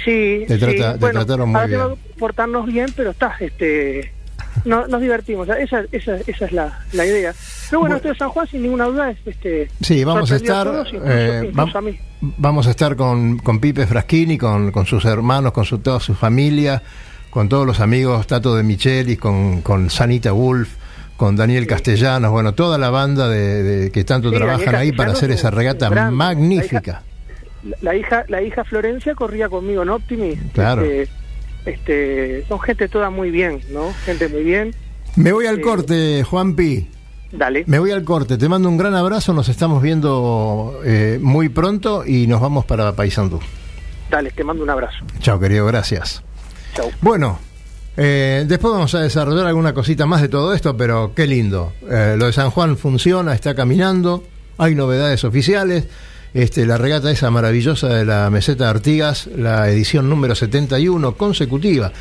Sí, Te, trata- sí. te Bueno, trataron muy bien. portarnos bien, pero está, este, no, nos divertimos. Esa, esa, esa es la, la idea. Pero bueno, esto de San Juan, sin ninguna duda, es, este, Sí, vamos a estar, todos, incluso, eh, incluso a mí. vamos a estar con, con Pipe Fraschini, con, con sus hermanos, con su, toda su familia, con todos los amigos, Tato de Michelis, con, con Sanita Wolf, con Daniel Castellanos, bueno, toda la banda de, de- que tanto Sí, trabajan ahí para hacer es esa regata magnífica. La, la hija, la hija Florencia corría conmigo en Optimi. Claro. Este, este, son gente toda muy bien, ¿no? Gente muy bien. Me voy al Eh, corte, Juanpi. Dale. Me voy al corte, te mando un gran abrazo, nos estamos viendo eh, muy pronto y nos vamos para Paysandú. Dale, te mando un abrazo. Chao, querido, gracias. Chau. Bueno, eh, después vamos a desarrollar alguna cosita más de todo esto, pero qué lindo. Eh, lo de San Juan funciona, está caminando, hay novedades oficiales. Este, la regata esa maravillosa de la meseta de Artigas, la edición número 71 consecutiva,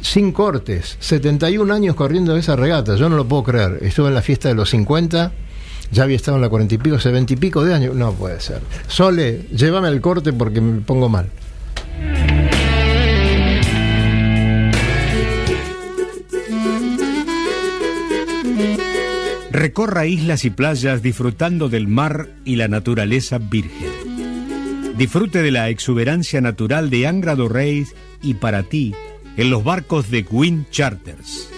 sin cortes, 71 años corriendo esa regata, yo no lo puedo creer. Estuve en la fiesta de los 50, ya había estado en la 40 y pico, hace 20 y pico de años, no puede ser. Sole, llévame al corte porque me pongo mal. Recorra islas y playas disfrutando del mar y la naturaleza virgen. Disfrute de la exuberancia natural de Angra do y para ti en los barcos de Queen Charters.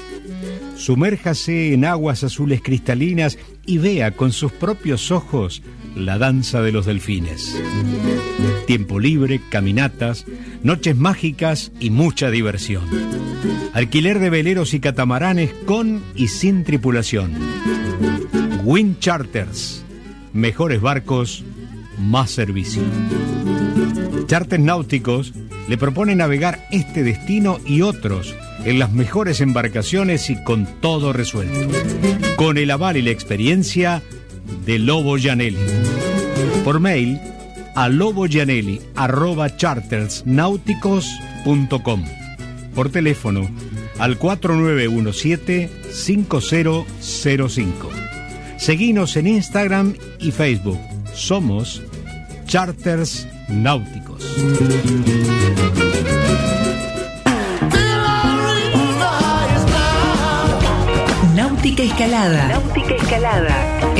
Sumérjase en aguas azules cristalinas y vea con sus propios ojos la danza de los delfines. Tiempo libre, caminatas, noches mágicas y mucha diversión. Alquiler de veleros y catamaranes con y sin tripulación. Wind Charters. Mejores barcos, más servicio. Charters náuticos le propone navegar este destino y otros en las mejores embarcaciones y con todo resuelto. Con el aval y la experiencia de Lobo Janelli. Por mail a loboyanelli.chartersnáuticos.com. Por teléfono al 4917-5005. Seguinos en Instagram y Facebook. Somos Charters Náuticos. Náutica Escalada. Náutica Escalada.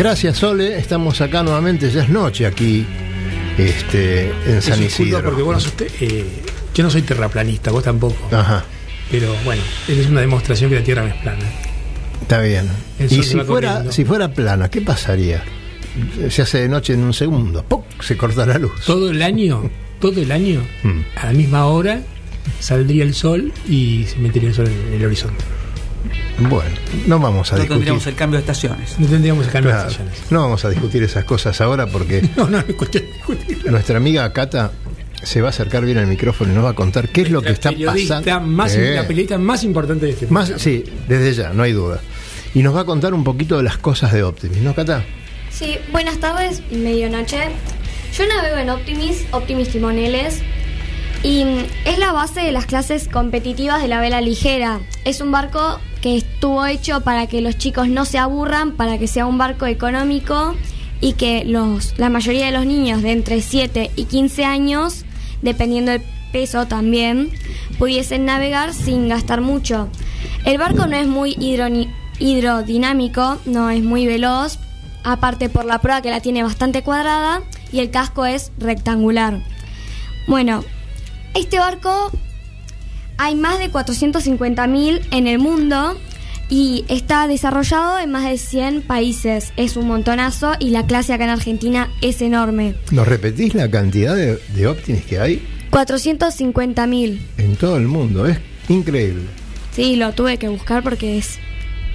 Gracias, Sole. Estamos acá nuevamente. Ya es noche aquí este, en San Isidro. porque bueno, usted, eh, yo no soy terraplanista, vos tampoco. Ajá, Pero bueno, es una demostración que la Tierra no es plana. está bien. Y si fuera, corriendo. si fuera plana, ¿qué pasaría? Se hace de noche en un segundo. ¡Pum! Se corta la luz. Todo el año, todo el año, Mm. a la misma hora, saldría el sol y se metería el sol en el horizonte. Bueno, no vamos a No discutir. tendríamos el cambio de estaciones. No tendríamos Claro, estaciones. no vamos a discutir esas cosas ahora porque No, no, no es cuestión de discutirlo. nuestra amiga Cata se va a acercar bien al micrófono y nos va a contar qué es lo que está pasando. Más, Eh, La periodista más importante de este más, programa. sí, desde ya, no hay duda. Y nos va a contar un poquito de las cosas de Optimis, ¿no, Cata? Sí, buenas tardes, medianoche. Yo navego en Optimis, Optimis Timoneles, y es la base de las clases competitivas de la vela ligera. Es un barco que estuvo hecho para que los chicos no se aburran, para que sea un barco económico y que los, la mayoría de los niños de entre 7 y 15 años, dependiendo del peso también, pudiesen navegar sin gastar mucho. El barco no es muy hidrodinámico, no es muy veloz, aparte por la prueba que la tiene bastante cuadrada y el casco es rectangular. Bueno, este barco hay más de 450.000 en el mundo y está desarrollado en más de 100 países. Es un montonazo y la clase acá en Argentina es enorme. ¿Nos repetís la cantidad de, de que hay 450.000. en todo el mundo? Es increíble. Sí, lo tuve que buscar porque es...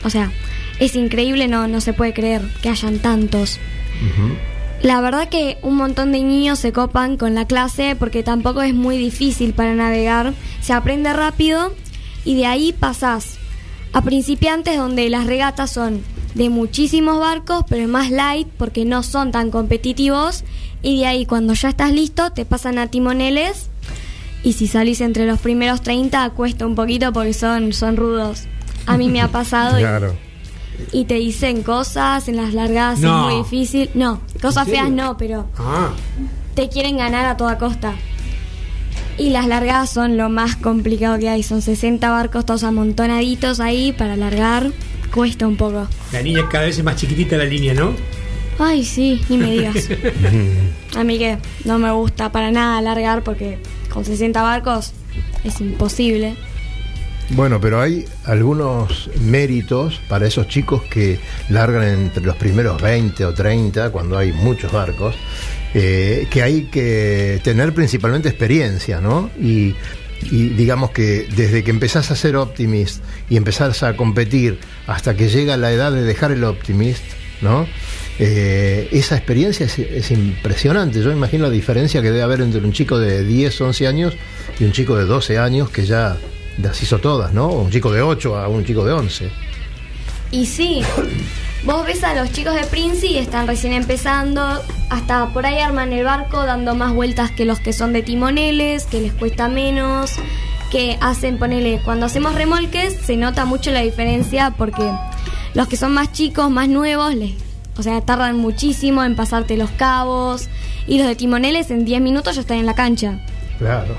O sea, es increíble, no, no se puede creer que hayan tantos. La verdad que un montón de niños se copan con la clase porque tampoco es muy difícil para navegar. Se aprende rápido y de ahí pasás a principiantes donde las regatas son de muchísimos barcos, pero es más light porque no son tan competitivos. Y de ahí cuando ya estás listo te pasan a timoneles y si salís entre los primeros 30 cuesta un poquito porque son, son rudos. A mí me ha pasado Claro. y, te dicen cosas en las largadas, No. es muy difícil. No, cosas feas no, pero Ah, te quieren ganar a toda costa. Y las largadas son lo más complicado que hay. Son 60 barcos todos amontonaditos ahí para largar. Cuesta un poco. la niña cada vez es más chiquitita la línea, ¿no? Ay, sí, ni me digas. A mí que no me gusta para nada largar porque con 60 barcos es imposible. Bueno, pero hay algunos méritos para esos chicos que largan entre los primeros 20 o 30, cuando hay muchos barcos, eh, que hay que tener principalmente experiencia, ¿no? Y, digamos que desde que empezás a ser optimist y empezás a competir hasta que llega la edad de dejar el optimist, ¿no? Eh, esa experiencia es, es impresionante. Yo imagino la diferencia que debe haber entre un chico de 10, 11 años y un chico de 12 años que ya las hizo todas, ¿no? Un chico de 8 a un chico de 11. Y sí, vos ves a los chicos de Prince y están recién empezando, hasta por ahí arman el barco dando más vueltas que los que son de timoneles, que les cuesta menos, que hacen, ponele, cuando hacemos remolques se nota mucho la diferencia porque los que son más chicos, más nuevos, les, o sea, tardan muchísimo en pasarte los cabos y los de timoneles en 10 minutos ya están en la cancha. Claro.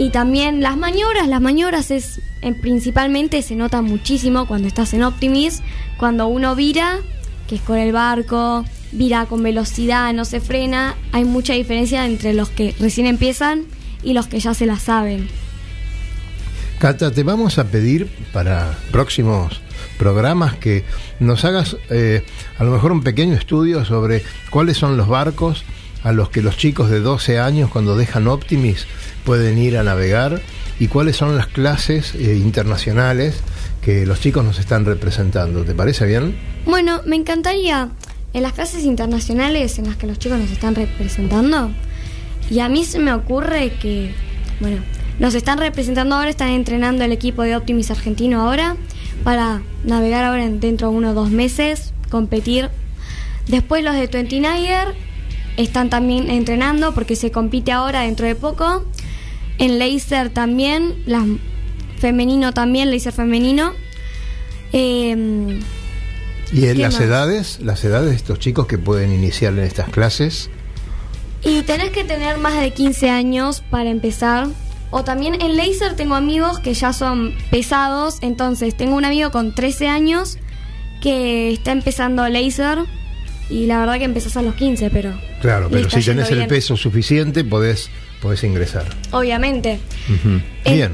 Y también las maniobras, las maniobras es en- principalmente se nota muchísimo cuando estás en Optimis, cuando uno vira, que es con el barco, vira con velocidad, no se frena, hay mucha diferencia entre los que recién empiezan y los que ya se la saben. Cata, te vamos a pedir para próximos programas que nos hagas eh, a lo mejor un pequeño estudio sobre cuáles son los barcos a los que los chicos de 12 años cuando dejan Optimis pueden ir a navegar y cuáles son las clases eh, internacionales que los chicos nos están representando. ¿Te parece bien? Bueno, me encantaría en las clases internacionales en las que los chicos nos están representando, y a mí se me ocurre que, bueno, nos están representando ahora, están entrenando el equipo de Optimis argentino ahora para navegar ahora en- dentro de uno o dos meses, competir. Después los de 29er están también entrenando porque se compite ahora dentro de poco. En laser también, las femenino también, laser femenino. Em, Y en ¿Qué las más? edades, las edades de estos chicos que pueden iniciar en estas clases. Y tenés que tener más de 15 años para empezar. O también en laser tengo amigos que ya son pesados. Entonces tengo un amigo con 13 años que está empezando laser. Y la verdad que empezás a los 15, pero Claro, pero si tenés el peso suficiente podés, podés ingresar. obviamente. Ujú. En Bien.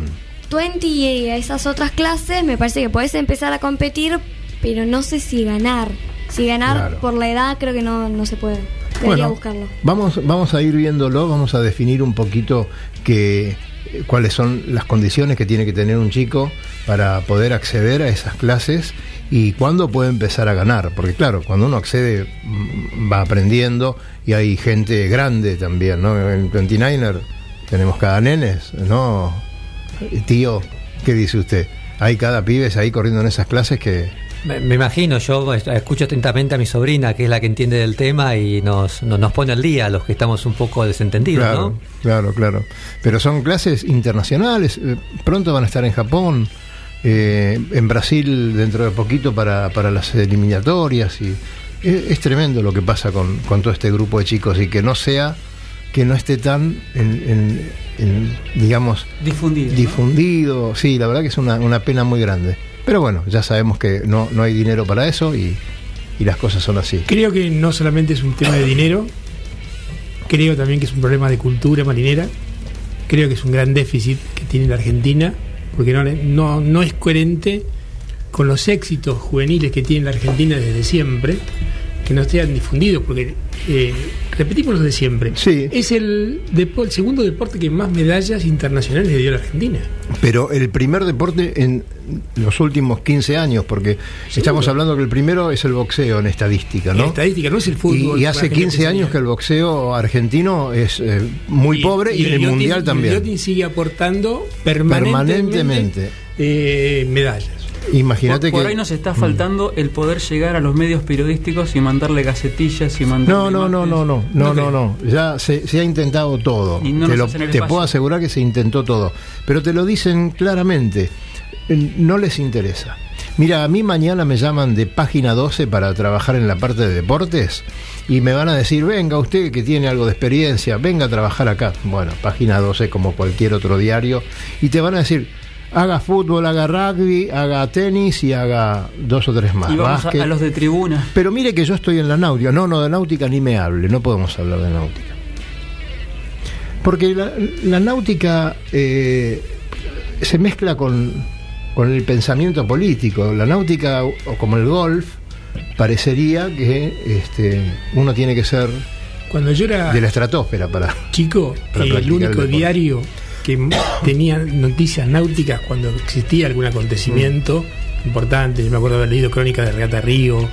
20 y esas otras clases me parece que podés empezar a competir, pero no sé si ganar. Si ganar Claro. por la edad creo que no, no se puede. Debería Bueno, buscarlo. Vamos, vamos a ir viéndolo, vamos a definir un poquito que, eh, cuáles son las condiciones que tiene que tener un chico para poder acceder a esas clases y cuándo puede empezar a ganar. Porque claro, cuando uno accede mm, va aprendiendo y hay gente grande también, ¿no? En 29er tenemos cada nenes, ¿no? Tío, ¿qué dice usted? Hay cada pibes ahí corriendo en esas clases que... Me, me imagino, yo escucho atentamente a mi sobrina, que es la que entiende del tema y nos, nos, nos pone al día a los que estamos un poco desentendidos, Claro, ¿no? claro, claro. Pero son clases internacionales. eh, Pronto van a estar en Japón, eh, en Brasil dentro de poquito para, para las eliminatorias. y es, es tremendo lo que pasa con, con todo este grupo de chicos y que no sea, que no esté tan, en, en- en, digamos, Difundido. ¿no? difundido. Sí, la verdad que es una, una pena muy grande. Pero bueno, ya sabemos que no, no hay dinero para eso y, y las cosas son así. Creo que no solamente es un tema de dinero, creo también que es un problema de cultura marinera, creo que es un gran déficit que tiene la Argentina, porque no, no, no es coherente con los éxitos juveniles que tiene la Argentina desde siempre, que no sean difundidos, porque eh, repetimos los de siempre. Es el, depo- el segundo deporte que más medallas internacionales le dio a la Argentina. Pero el primer deporte en los últimos 15 años, porque estamos hablando que el primero es el boxeo en estadística, ¿no? En estadística, no es el fútbol. Y, y hace la gente 15 que años que el boxeo argentino es eh, muy pobre y, en el mundial y también. Liotin sigue aportando permanentemente, Permanentemente. eh, medallas. Imagínate por, por que. ahí nos está faltando el poder llegar a los medios periodísticos y mandarle gacetillas y mandarle No, no, no, no, no, no, no, no. Ya se, se ha intentado todo. No te lo- te puedo asegurar que se intentó todo. Pero te lo dicen claramente. No les interesa. Mira, a mí mañana me llaman de página 12 para trabajar en la parte de deportes y me van a decir, venga usted que tiene algo de experiencia, venga a trabajar acá. Bueno, página 12 como cualquier otro diario. Y te van a decir, haga fútbol, haga rugby, haga tenis y haga dos o tres más. Y vamos a, los de tribuna. Pero mire que yo estoy en la náutica. No, no, de náutica ni me hable. No podemos hablar de náutica. Porque la, la náutica eh, se mezcla con, con el pensamiento político. La náutica, o como el golf, parecería que este, uno tiene que ser Cuando yo era de la estratosfera para. chico, para eh, el único diario que m- tenía noticias náuticas cuando existía algún acontecimiento Mm. importante, yo me acuerdo haber leído crónicas de Regata Río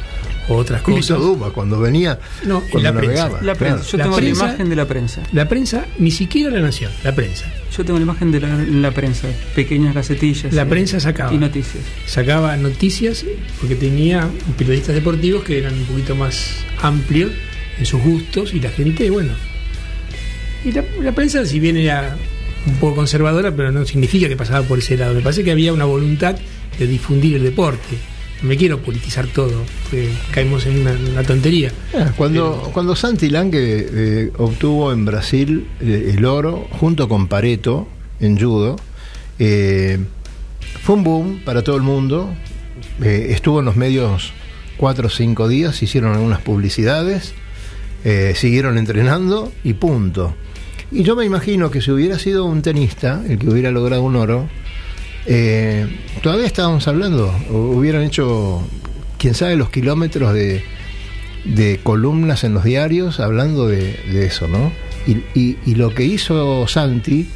o otras cosas. Duma, cuando venía. No, cuando la prensa. navegaba, La prensa. claro. Yo La tengo prensa- la imagen de la prensa. La prensa, ni siquiera la nación, la prensa. Yo tengo la imagen de la, la prensa. Pequeñas gacetillas. La eh, prensa sacaba. Y noticias. Sacaba noticias porque tenía periodistas deportivos que eran un poquito más amplios en sus gustos y la gente, bueno. Y la, la prensa, si bien era un poco conservadora, pero no significa que pasaba por ese lado. Me parece que había una voluntad de difundir el deporte. No me quiero politizar todo, porque caemos en una, una tontería. Ah, Cuando, cuando Santi Lange eh, obtuvo en Brasil eh, el oro junto con Pareto en judo, eh, fue un boom para todo el mundo. Eh, estuvo en los medios cuatro o cinco días, hicieron algunas publicidades, siguieron entrenando y punto. Y yo me imagino que si hubiera sido un tenista el que hubiera logrado un oro, eh, todavía estábamos hablando, hu- hubieran hecho, quién sabe, los kilómetros de, columnas en los diarios hablando de, eso, ¿no? Y lo que hizo Santi,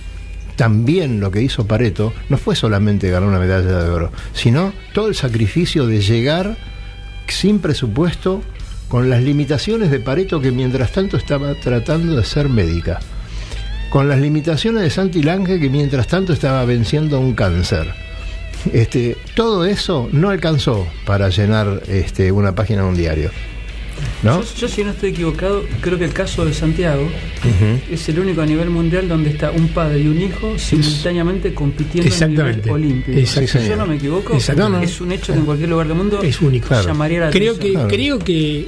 también lo que hizo Pareto, no fue solamente ganar una medalla de oro, sino todo el sacrificio de llegar sin presupuesto, con las limitaciones de Pareto que mientras tanto estaba tratando de ser médica, con las limitaciones de Santi Lange que mientras tanto estaba venciendo un cáncer. Este, todo eso no alcanzó para llenar este, una página de un diario. ¿No? Yo, yo, si no estoy equivocado, creo que el caso de Santiago es el único a nivel mundial donde está un padre y un hijo simultáneamente compitiendo Exactamente. nivel olímpico. Si yo no me equivoco, es un hecho que en cualquier lugar del mundo Es único. llamaría la Creo que, atención. creo que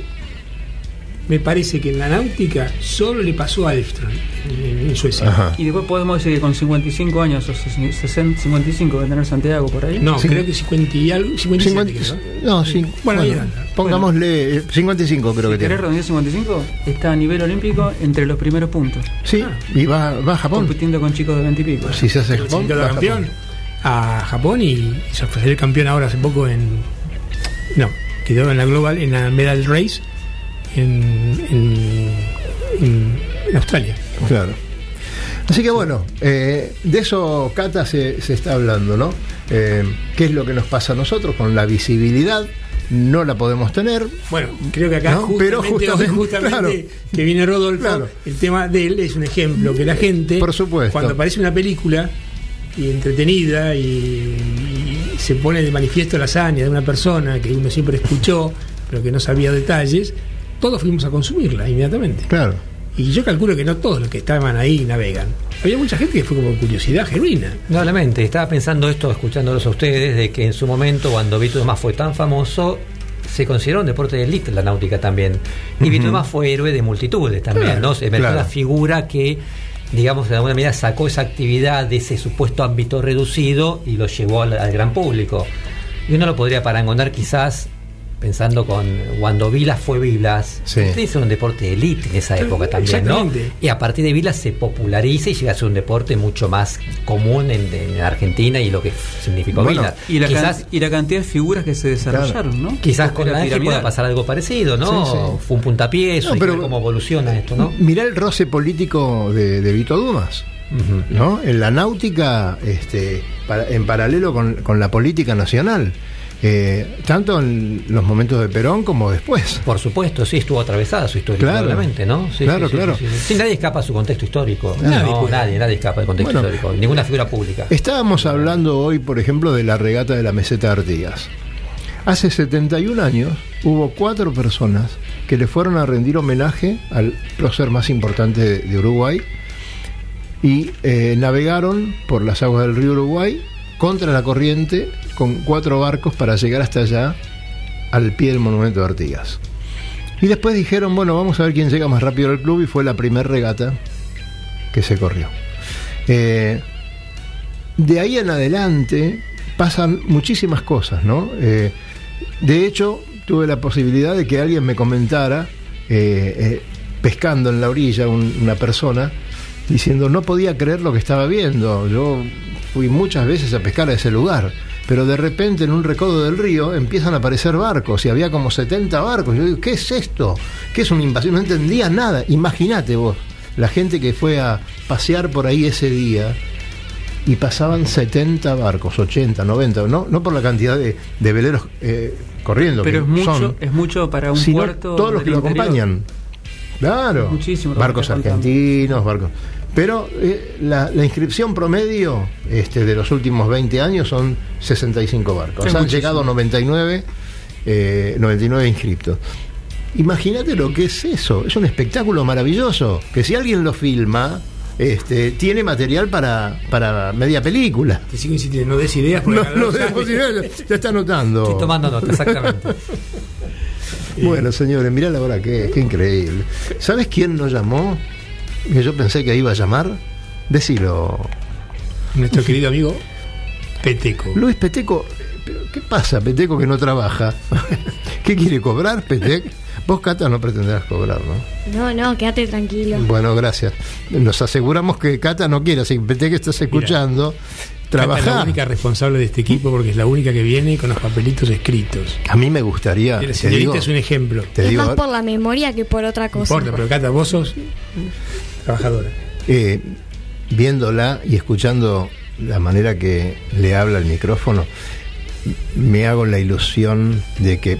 me parece que en la náutica solo le pasó a Elfström en, en Suecia. Y después podemos decir que con 55 años o 60, 55 debe tener Santiago por ahí. No, Sí. creo que 50 y algo, 57 creo, ¿no? No, sí. Bueno, Bueno, pongámosle eh, 55 creo Si que querés tiene. redondear 55, está a nivel olímpico entre los primeros puntos. Sí, y va, va a Japón. Compitiendo con chicos de 20 y pico. Si se hace Japón, va a campeón Japón. a Japón y se fue el campeón ahora hace poco en. No, quedó en la Global, en la Medal Race en, en, en- en Australia. Claro. Así que bueno, eh, de eso, Cata, se, se está hablando, ¿no? Eh, ¿Qué es lo que nos pasa a nosotros con la visibilidad? No la podemos tener. Bueno, creo que acá ¿No? justamente, Pero justamente, justamente claro. que viene Rodolfo, Claro. el tema de él es un ejemplo que la gente, Por supuesto. cuando aparece una película y entretenida y, y se pone de manifiesto la hazaña de una persona que uno siempre escuchó, pero que no sabía detalles, todos fuimos a consumirla inmediatamente. Claro. Y yo calculo que no todos los que estaban ahí navegan. Había mucha gente que fue como curiosidad genuina. Probablemente, estaba pensando esto, escuchándolos a ustedes, de que en su momento, cuando Vito Más fue tan famoso, se consideró un deporte de élite la náutica también. Y. Vito Más fue héroe de multitudes también, Claro, ¿no? Se emergió claro. una figura que, digamos, de alguna manera sacó esa actividad de ese supuesto ámbito reducido y lo llevó al, al gran público. Y uno lo podría parangonar quizás pensando con cuando Vilas fue Vilas, Sí. ustedes son un deporte de élite en esa época también, ¿no? Y a partir de Vilas se populariza y llega a ser un deporte mucho más común en, en Argentina y lo que significó Bueno, Vilas. Y la, quizás, can- y la cantidad de figuras que se desarrollaron, ¿no? quizás con la pueda pasar algo parecido, ¿no? Sí, sí. Fue un puntapié, eso, No, pero- cómo evoluciona esto, ¿no? Mirá el roce político de, de Vito Dumas. ¿no? En la náutica, este, para- en paralelo con, con la política nacional, eh, tanto en los momentos de Perón como después. Por supuesto, sí, estuvo atravesada su historia, Claro. ¿no? Sí, Claro, sí, claro. sí, nadie escapa a su contexto histórico. Nadie no, puede. nadie, nadie escapa del contexto Bueno, histórico. Ninguna figura pública. Estábamos hablando hoy, por ejemplo, de la regata de la meseta de Artigas. Hace 71 años hubo cuatro personas que le fueron a rendir homenaje al prócer más importante de, de Uruguay y eh, navegaron por las aguas del río Uruguay contra la corriente con cuatro barcos para llegar hasta allá al pie del monumento de Artigas. Y después dijeron, bueno, vamos a ver quién llega más rápido al club y fue la primera regata que se corrió. Eh, de ahí en adelante pasan muchísimas cosas, ¿no? Eh, de hecho, tuve la posibilidad de que alguien me comentara, eh, pescando en la orilla, un- una persona, diciendo, no podía creer lo que estaba viendo. Yo fui muchas veces a pescar a ese lugar, pero de repente en un recodo del río empiezan a aparecer barcos y había como 70 barcos. Yo digo, ¿qué es esto? ¿Qué es una invasión? No entendía nada. Imagínate vos, la gente que fue a pasear por ahí ese día y pasaban 70 barcos, 80, 90, no, no por la cantidad de, de veleros eh, corriendo, Pero es mucho, son, es mucho para un puerto. todos los que lo interior. acompañan. Claro, Muchísimo lo barcos argentinos, barcos. Pero eh, la, la inscripción promedio este, de los últimos 20 años son 65 barcos. Es Han muchísimo. llegado 99, eh, 99 inscriptos. Imagínate lo que es eso. Es un espectáculo maravilloso. Que si alguien lo filma, este, tiene material para, para media película. Te sigo insistiendo, no des ideas porque No, no años- ideas, ya está anotando. Estoy tomando nota, exactamente. Bueno, señores, mirá la hora que es, qué increíble. ¿Sabes quién nos llamó? Que yo pensé que iba a llamar. Decilo. Nuestro querido amigo Peteco. Luis Peteco, ¿pero ¿qué pasa, Peteco, que no trabaja? ¿Qué quiere cobrar, Petec? Vos, Cata, no pretenderás cobrar, ¿no? No, no, quédate tranquilo. Bueno, gracias. Nos aseguramos que Cata no quiere, así que Petec estás escuchando. Cata es la Trabajar. única responsable de este equipo porque es la única que viene con los papelitos escritos. A mí me gustaría. Te señorita digo, es un ejemplo. te es digo, más por la memoria que por otra No cosa. importa, pero Cata, vos sos trabajadora. eh, viéndola y escuchando la manera que le habla el micrófono, me hago la ilusión de que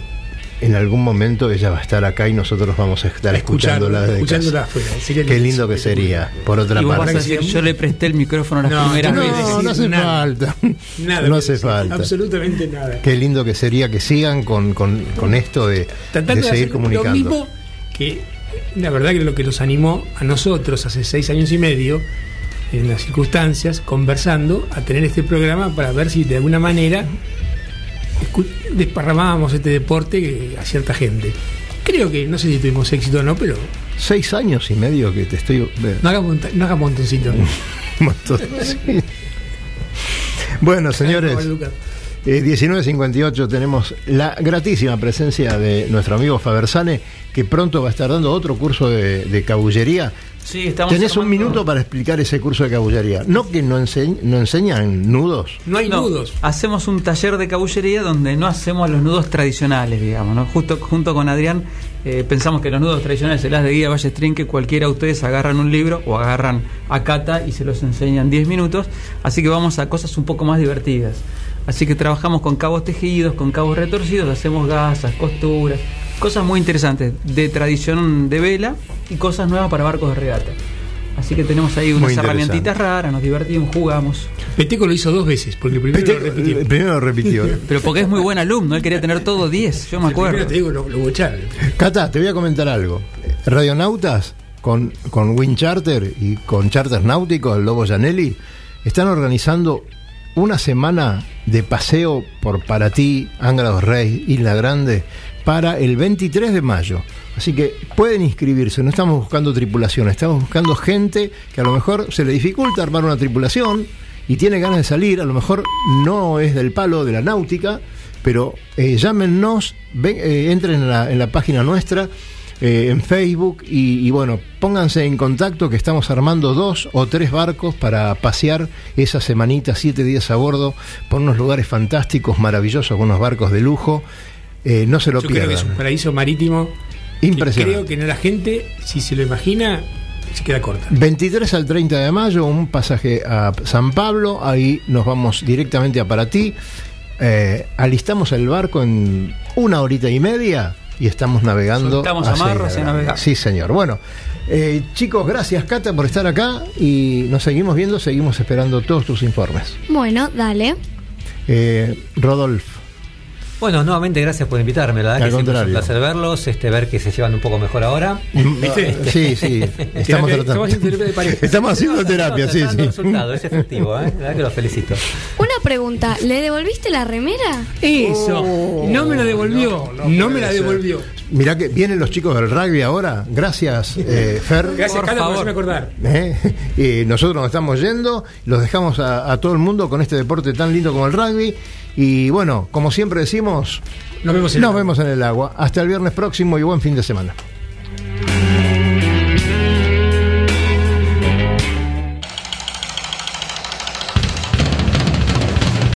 en algún momento ella va a estar acá y nosotros vamos a estar escuchándola desde escuchándola casa. afuera. Qué lindo que sería, por otra parte. decir, yo le presté el micrófono las No, primeras no veces. No, no hace nada. falta. Nada, no hace decir, falta. Absolutamente nada. Qué lindo que sería que sigan con, con, con esto de, Tratando de de seguir comunicando. Lo mismo que la verdad que lo que nos animó a nosotros hace seis años y medio, en las circunstancias, conversando, a tener este programa para ver si de alguna manera desparramábamos este deporte a cierta gente. Creo que, no sé si tuvimos éxito o no, pero Seis años y medio que te estoy. no haga, monta- no haga montoncito. Montón, sí. Bueno, señores, eh, 19.58 tenemos la gratísima presencia de nuestro amigo Fabersane, que pronto va a estar dando otro curso de, de cabullería. Sí, estamos Tenés un minuto para explicar ese curso de cabullería. No que no, ense- no enseñan nudos. No hay No, nudos. Hacemos un taller de cabullería donde no hacemos los nudos tradicionales, digamos. ¿no? Justo junto con Adrián eh, pensamos que los nudos tradicionales se las de guía Valle String, que cualquiera de ustedes agarran un libro o agarran a Cata y se los enseñan 10 minutos. Así que vamos a cosas un poco más divertidas. Así que trabajamos con cabos tejidos, con cabos retorcidos, hacemos gasas, costuras, cosas muy interesantes de tradición de vela y cosas nuevas para barcos de regata. Así que tenemos ahí unas herramientitas raras, nos divertimos, jugamos. Peteco lo hizo dos veces, porque el primero lo repitió. El primero lo repitió. Pero porque es muy buen alumno, él quería tener todo 10, yo me El primero acuerdo. te digo, lo, lo. Cata, te voy a comentar algo. Radionautas con, con Wind Charter y con Charters Náuticos, el Lobo Janelli, están organizando una semana de paseo por Paratí, Angra dos Reis, Isla Grande, para el 23 de mayo. Así que pueden inscribirse, no estamos buscando tripulación, estamos buscando gente que a lo mejor se le dificulta armar una tripulación y tiene ganas de salir, a lo mejor no es del palo de la náutica, pero eh, llámenos, ven- eh, entren en la, en la página nuestra, eh, en Facebook, y, y bueno, pónganse en contacto que estamos armando dos o tres barcos para pasear esa semanita, siete días a bordo, por unos lugares fantásticos, maravillosos, con unos barcos de lujo. Eh, no se lo Yo creo que es un paraíso marítimo. que Impresionante. Creo que no la gente, si se lo imagina, se queda corta. 23 al 30 de mayo, un pasaje a San Pablo, ahí nos vamos directamente a Paratí, eh, alistamos el barco en una horita y media y estamos navegando. Hacia amarras y navegamos. Sí, señor. Bueno, eh, chicos, gracias Cata por estar acá y nos seguimos viendo, seguimos esperando todos tus informes. Bueno, dale. Eh, Rodolfo. Bueno, nuevamente gracias por invitarme, la verdad Al que siempre es un placer verlos, este, ver que se llevan un poco mejor ahora. ¿Viste? Sí, sí, estamos tratando. estamos haciendo terapia de pareja. Estamos haciendo terapia, sí, sí. resultado, es efectivo, ¿eh? La verdad que los felicito. Una pregunta, ¿le devolviste la remera? Eso. no me la devolvió. No, me la devolvió. Mirá que vienen los chicos del rugby ahora. Gracias, eh, Fer. Gracias, Cata, por hacerme acordar. ¿Eh? Y nosotros nos estamos yendo, los dejamos a, a todo el mundo con este deporte tan lindo como el rugby. Y bueno, como siempre decimos, Nos vemos en nos el- vemos en el agua. Hasta el viernes próximo y buen fin de semana.